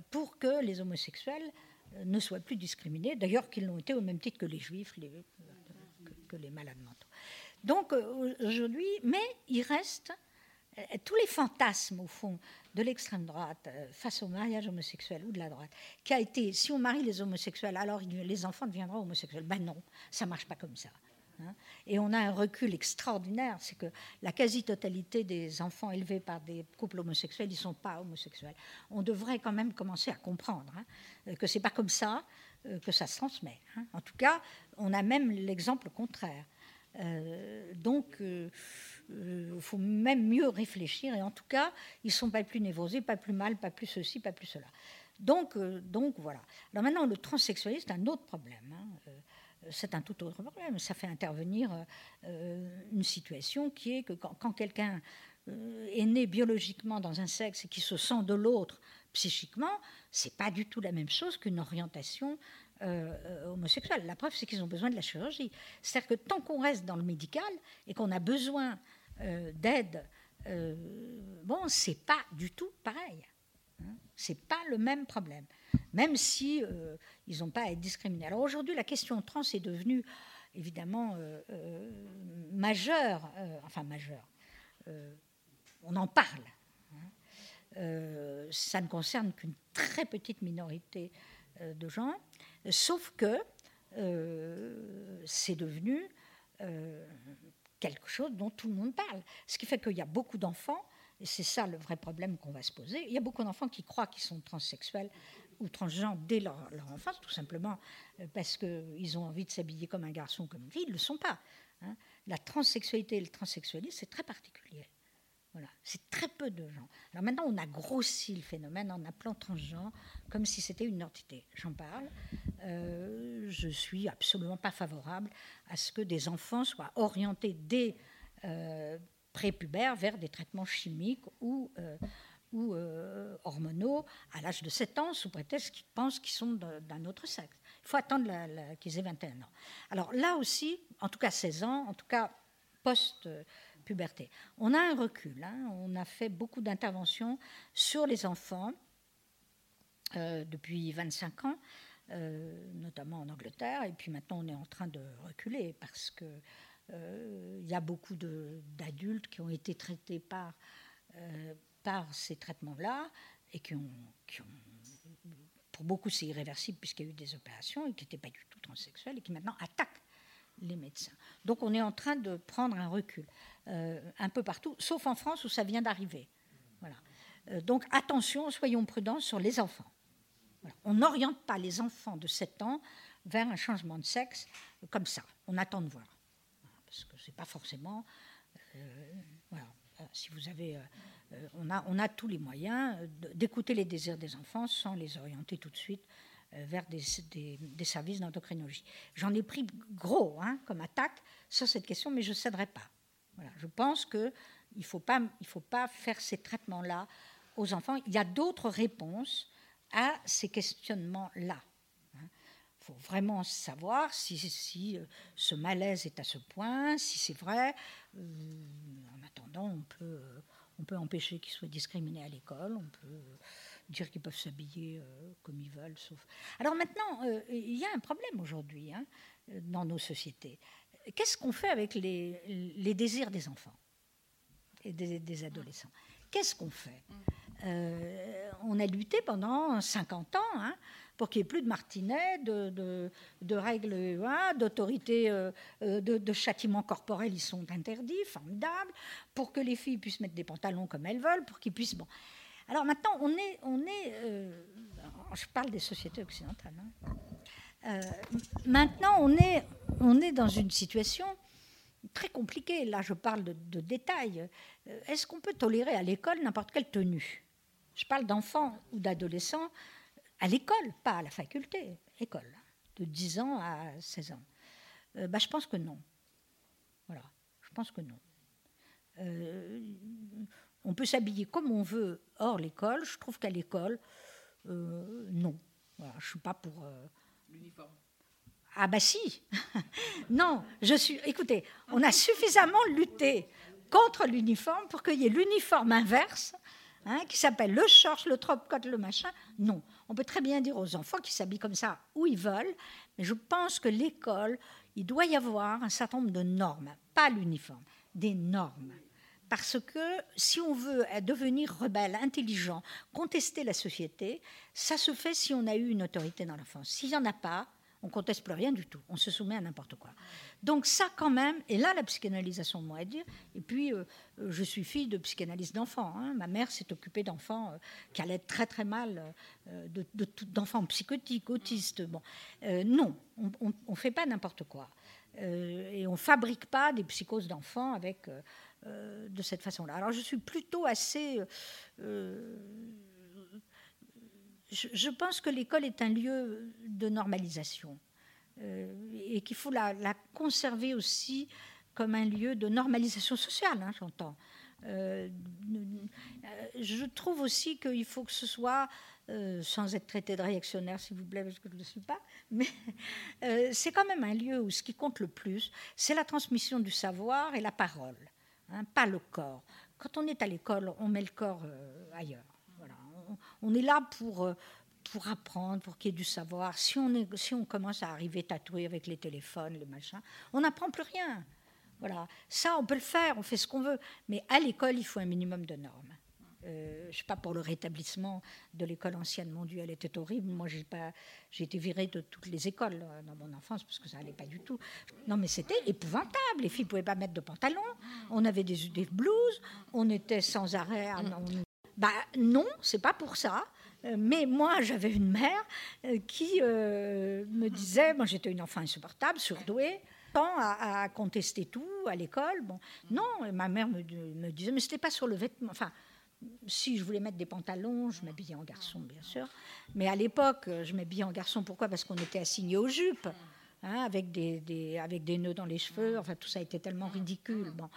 pour que les homosexuels euh, ne soient plus discriminés, d'ailleurs qu'ils l'ont été au même titre que les juifs, que, les malades mentaux. Donc euh, aujourd'hui, mais il reste euh, tous les fantasmes, au fond, de l'extrême droite face au mariage homosexuel ou de la droite, qui a été, si on marie les homosexuels, alors les enfants deviendront homosexuels. Ben non, ça marche pas comme ça. Hein. Et on a un recul extraordinaire, c'est que la quasi-totalité des enfants élevés par des couples homosexuels, ils ne sont pas homosexuels. On devrait quand même commencer à comprendre hein, que ce n'est pas comme ça euh, que ça se transmet. Hein. En tout cas, on a même l'exemple contraire. Euh, donc, il euh, faut même mieux réfléchir. Et en tout cas, ils ne sont pas plus névrosés, pas plus mal, pas plus ceci, pas plus cela. Donc, donc voilà. Alors maintenant, le transsexualisme, c'est un autre problème c'est un tout autre problème. Ça fait intervenir euh, une situation qui est que quand, quelqu'un euh, est né biologiquement dans un sexe et qui se sent de l'autre psychiquement, c'est pas du tout la même chose qu'une orientation euh, homosexuelle. La preuve, c'est qu'ils ont besoin de la chirurgie. C'est-à-dire que tant qu'on reste dans le médical et qu'on a besoin d'aide, bon, c'est pas du tout pareil. Hein. C'est pas le même problème même si euh, ils n'ont pas à être discriminés. Alors aujourd'hui, la question trans est devenue évidemment euh, euh, majeure, enfin majeure. on en parle. Hein. ça ne concerne qu'une très petite minorité de gens, sauf que c'est devenu quelque chose dont tout le monde parle. Ce qui fait qu'il y a beaucoup d'enfants, et c'est ça le vrai problème qu'on va se poser, il y a beaucoup d'enfants qui croient qu'ils sont transsexuels ou transgenres dès leur, enfance, tout simplement euh, parce qu'ils ont envie de s'habiller comme un garçon ou comme une fille, ils ne le sont pas. Hein. La transsexualité et le transsexualisme, c'est très particulier. C'est très peu de gens. Alors maintenant, on a grossi le phénomène en appelant transgenre comme si c'était une entité. J'en parle. Euh, je suis absolument pas favorable à ce que des enfants soient orientés dès euh, prépubères vers des traitements chimiques ou, euh, euh, hormonaux à l'âge de 7 ans, sous prétexte qu'ils pensent qu'ils sont d'un autre sexe. Il faut attendre qu'ils aient 21 ans. Alors là aussi, en tout cas 16 ans, en tout cas on a un recul. Hein. on a fait beaucoup d'interventions sur les enfants euh, depuis 25 ans. notamment en Angleterre, et puis maintenant on est en train de reculer parce que euh, il y a beaucoup d'adultes qui ont été traités par, euh, par ces traitements-là et qui ont, pour beaucoup c'est irréversible puisqu'il y a eu des opérations et qui n'étaient pas du tout transsexuels et qui maintenant attaquent les médecins. Donc on est en train de prendre un recul euh, un peu partout, sauf en France où ça vient d'arriver. Voilà. donc attention, soyons prudents sur les enfants. On n'oriente pas les enfants de 7 ans vers un changement de sexe comme ça. On attend de voir parce que c'est pas forcément. Euh, voilà, si vous avez, euh, euh, on a, on a tous les moyens d'écouter les désirs des enfants sans les orienter tout de suite vers des, services d'endocrinologie. J'en ai pris gros hein, comme attaque sur cette question, mais je ne céderai pas. Voilà, je pense qu'il ne faut, pas, il faut pas faire ces traitements-là aux enfants. Il y a d'autres réponses à ces questionnements-là faut vraiment savoir si, euh, ce malaise est à ce point, si c'est vrai. Euh, en attendant, on peut, on peut empêcher qu'ils soient discriminés à l'école, dire qu'ils peuvent s'habiller euh, comme ils veulent. Sauf... Alors maintenant, il y a un problème aujourd'hui hein, dans nos sociétés. Qu'est-ce qu'on fait avec les, désirs des enfants et des, adolescents? Qu'est-ce qu'on fait? On a lutté pendant 50 ans. Hein, pour qu'il n'y ait plus de martinet, de, règles, hein, d'autorité, euh, euh, de, de châtiments corporels, ils sont interdits, formidables, pour que les filles puissent mettre des pantalons comme elles veulent, pour qu'ils puissent... Bon. Alors maintenant, on est... Euh, je parle des sociétés occidentales. Hein. maintenant, on est, on est dans une situation très compliquée. Là, je parle de, détails. Est-ce qu'on peut tolérer à l'école n'importe quelle tenue? Je parle d'enfants ou d'adolescents à l'école, pas à la faculté, école, de 10 ans à 16 ans euh, bah, Je pense que non. Voilà, je pense que non. Euh, on peut s'habiller comme on veut hors l'école. Je trouve qu'à l'école, euh, non. Voilà, je ne suis pas pour. L'uniforme. Ah bah si Non, je suis. Écoutez, on a suffisamment lutté contre l'uniforme pour qu'il y ait l'uniforme inverse Hein, qui s'appelle le short, le top coat, le machin. Non, on peut très bien dire aux enfants qui s'habillent comme ça où ils veulent, mais je pense que l'école, il doit y avoir un certain nombre de normes, pas l'uniforme, des normes. Parce que si on veut devenir rebelle, intelligent, contester la société, ça se fait si on a eu une autorité dans l'enfance. S'il n'y en a pas, on conteste plus rien du tout, on se soumet à n'importe quoi. Donc ça quand même, et là la psychanalysation de moi à dire, et puis euh, euh, je suis fille de psychanalyste d'enfants, hein. ma mère s'est occupée d'enfants euh, qui allaient très très mal, d'enfants psychotiques, autistes, bon, non, on ne fait pas n'importe quoi. et on fabrique pas des psychoses d'enfants avec de cette façon-là. Alors je suis plutôt assez je, pense que l'école est un lieu de normalisation euh, et qu'il faut la, conserver aussi comme un lieu de normalisation sociale, hein, j'entends. Euh, je trouve aussi qu'il faut que ce soit, euh, sans être traité de réactionnaire, s'il vous plaît, parce que je ne le suis pas, mais c'est quand même un lieu où ce qui compte le plus, c'est la transmission du savoir et la parole, hein, pas le corps. Quand on est à l'école, on met le corps ailleurs on est là pour, euh, pour apprendre, pour qu'il y ait du savoir. Si on, si on commence à arriver tatoué avec les téléphones, les machins, on n'apprend plus rien. Voilà. Ça, on peut le faire, on fait ce qu'on veut. Mais à l'école, il faut un minimum de normes. Euh, je ne suis pas pour le rétablissement de l'école ancienne. Mon Dieu, elle était horrible. Moi, j'ai pas, j'ai été virée de toutes les écoles euh, dans mon enfance parce que ça n'allait pas du tout. Non, mais c'était épouvantable. Les filles ne pouvaient pas mettre de pantalon. On avait des, des blouses. On était sans arrêt. Non, bah, non, c'est pas pour ça. Euh, mais moi, j'avais une mère qui me disait, moi j'étais une enfant insupportable, surdouée, à, à contester tout à l'école. Bon, non, ma mère me, me disait, mais c'était pas sur le vêtement. Enfin, si je voulais mettre des pantalons, je m'habillais en garçon, bien sûr. Mais à l'époque, je m'habillais en garçon. Pourquoi? Parce qu'on était assigné aux jupes. Hein, avec, des, avec des nœuds dans les cheveux. Enfin, tout ça était tellement ridicule. Bon.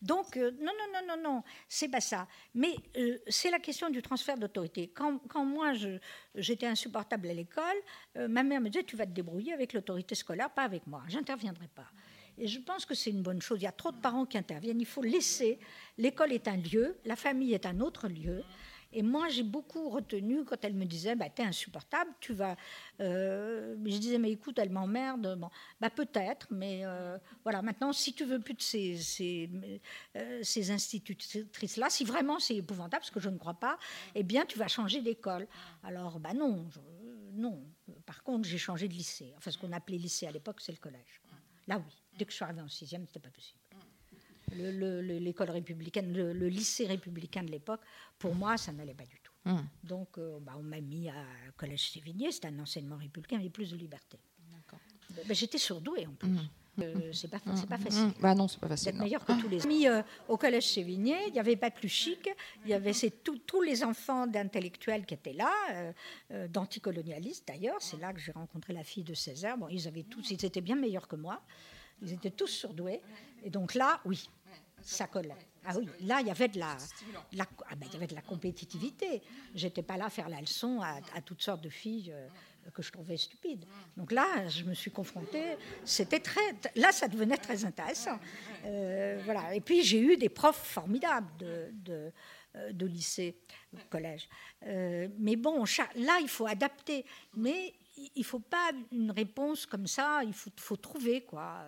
Donc, euh, non, non, non, non, non, c'est pas ça. Mais euh, c'est la question du transfert d'autorité. Quand, quand, moi, j'étais insupportable à l'école, euh, ma mère me disait, tu vas te débrouiller avec l'autorité scolaire, pas avec moi. J'interviendrai pas. Et je pense que c'est une bonne chose. Il y a trop de parents qui interviennent. Il faut laisser. L'école est un lieu, la famille est un autre lieu. Et moi, j'ai beaucoup retenu quand elle me disait bah, T'es insupportable, tu vas. Euh, je disais Mais écoute, elle m'emmerde. Bon, bah, peut-être, mais euh, voilà, maintenant, si tu veux plus de ces, euh, ces institutrices-là, si vraiment c'est épouvantable, ce que je ne crois pas, eh bien, tu vas changer d'école. Alors, bah non, non. Par contre, j'ai changé de lycée. Enfin, ce qu'on appelait lycée à l'époque, c'est le collège. Là, oui. Dès que je suis arrivée en sixième, ce n'était pas possible. L'école républicaine, le, lycée républicain de l'époque, pour moi, ça n'allait pas du tout. Hum. Donc, euh, bah, on m'a mis à Collège Sévigné, c'était un enseignement républicain, avec plus de liberté. Ben, J'étais surdouée en plus. Hum. Euh, c'est pas, pas hum, facile. Bah non, c'est pas facile. Meilleur que tous les amis euh, au collège Sévigné. Il n'y avait pas plus chic. Il y avait tous les enfants d'intellectuels qui étaient là, d'anticolonialistes d'ailleurs. C'est là que j'ai rencontré la fille de Césaire. Bon, ils avaient tous, ils étaient bien meilleurs que moi. Ils étaient tous surdoués. Et donc là, oui, ça collait. Ah oui, là, il y avait de la, ah ben, il y avait de la compétitivité. J'étais pas là à faire la leçon à, toutes sortes de filles euh, que je trouvais stupides. Donc là, je me suis confrontée. C'était très, là, ça devenait très intéressant. Euh, voilà. Et puis j'ai eu des profs formidables de, de, euh, de lycée, collège. mais bon, là, il faut adapter. Mais il ne faut pas une réponse comme ça, il faut, faut trouver quoi.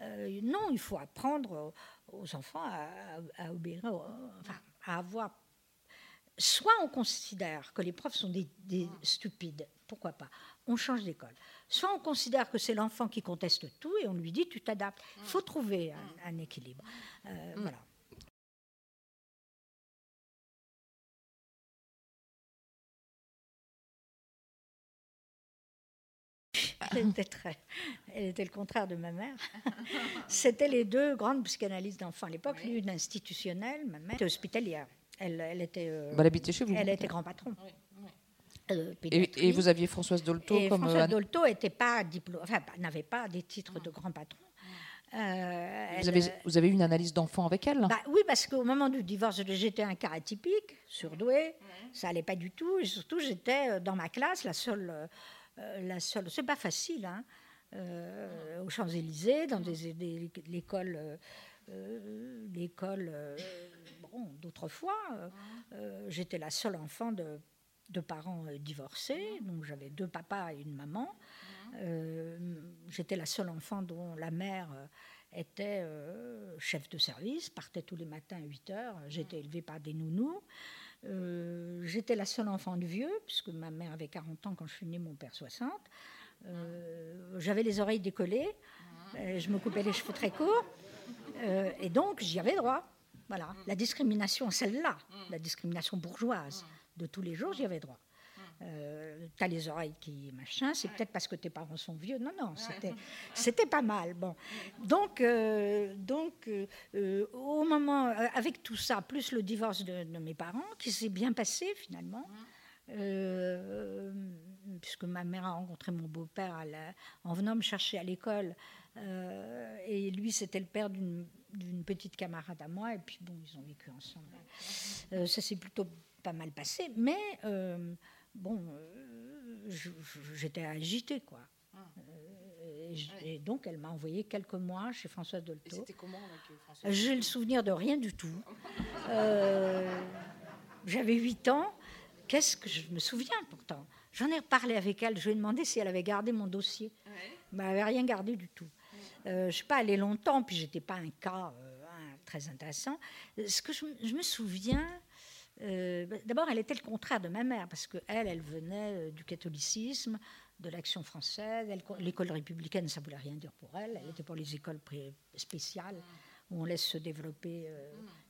Euh, non, il faut apprendre aux enfants à, obéir, enfin, à avoir. Soit on considère que les profs sont des, stupides, pourquoi pas On change d'école. Soit on considère que c'est l'enfant qui conteste tout et on lui dit tu t'adaptes. Il faut trouver un, équilibre. Euh, voilà. elle était, très, elle était le contraire de ma mère. C'était les deux grandes psychanalystes d'enfants à l'époque, l'une institutionnelle, ma mère était hospitalière. Elle, elle était. Euh, elle habitait chez vous. Elle était grand patron. Euh, et, vous aviez Françoise Dolto et comme Françoise Dolto pas enfin, n'avait pas des titres de grand patron. Euh, vous, avez, vous, avez, eu une analyse d'enfant avec elle bah, Oui, parce qu'au moment du divorce, j'étais un cas atypique, surdoué, ça allait pas du tout, et surtout j'étais dans ma classe la seule euh, la seule. C'est pas facile, hein, euh, aux Champs-Élysées, dans des, l'école. Euh, l'école bon, d'autrefois. J'étais la seule enfant de, de parents divorcés, donc j'avais deux papas et une maman. J'étais la seule enfant dont la mère était chef de service, partait tous les matins à 8 heures. J'étais élevée par des nounous. Euh, j'étais la seule enfant de vieux, puisque ma mère avait 40 ans quand je suis née, mon père 60. Euh, j'avais les oreilles décollées, euh, je me coupais les cheveux très courts, et donc j'y avais droit. Voilà, la discrimination, celle-là, la discrimination bourgeoise de tous les jours, j'y avais droit euh, t'as les oreilles qui machin, c'est peut-être parce que tes parents sont vieux. Non, non, c'était, c'était pas mal. Bon, donc, euh, donc euh, au moment, avec tout ça, plus le divorce de, mes parents, qui s'est bien passé finalement. puisque ma mère a rencontré mon beau-père en venant me chercher à l'école. et lui, c'était le père d'une, d'une petite camarade à moi. Et puis, bon, ils ont vécu ensemble. ça s'est plutôt pas mal passé. Mais bon, euh, j'étais agitée, quoi. Ah. Euh, et, donc, elle m'a envoyé quelques mois chez Françoise Dolto. C'était comment avec euh, Françoise J'ai le souvenir de rien du tout. J'avais 8 ans. Qu'est-ce que je me souviens pourtant? J'en ai reparlé avec elle. Je lui ai demandé si elle avait gardé mon dossier. elle n'avait rien gardé du tout. je ne suis pas allée longtemps, puis j'étais pas un cas très intéressant. Ce que je, je me souviens, bah, d'abord, elle était le contraire de ma mère, parce qu'elle, elle, venait du catholicisme, de l'action française. L'école républicaine, ça ne voulait rien dire pour elle. Elle était pour les écoles spéciales où on laisse se développer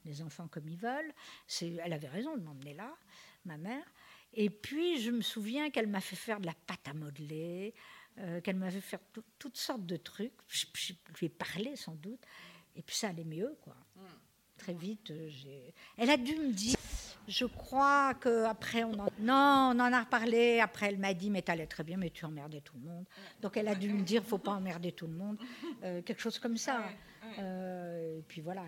les enfants comme ils veulent. Elle avait raison de m'emmener là, ma mère. Et puis, je me souviens qu'elle m'a fait faire de la pâte à modeler, euh, qu'elle m'avait fait toutes sortes de trucs. Je, lui ai parlé sans doute. Et puis, ça allait mieux, quoi. Très vite, euh, j'ai... Elle a dû me dire, je crois qu'après, on en... Non, on en a reparlé. Après, elle m'a dit, mais t'allais très bien, mais tu emmerdais tout le monde. Donc, elle a dû me dire, faut pas emmerder tout le monde. Euh, quelque chose comme ça. et puis voilà.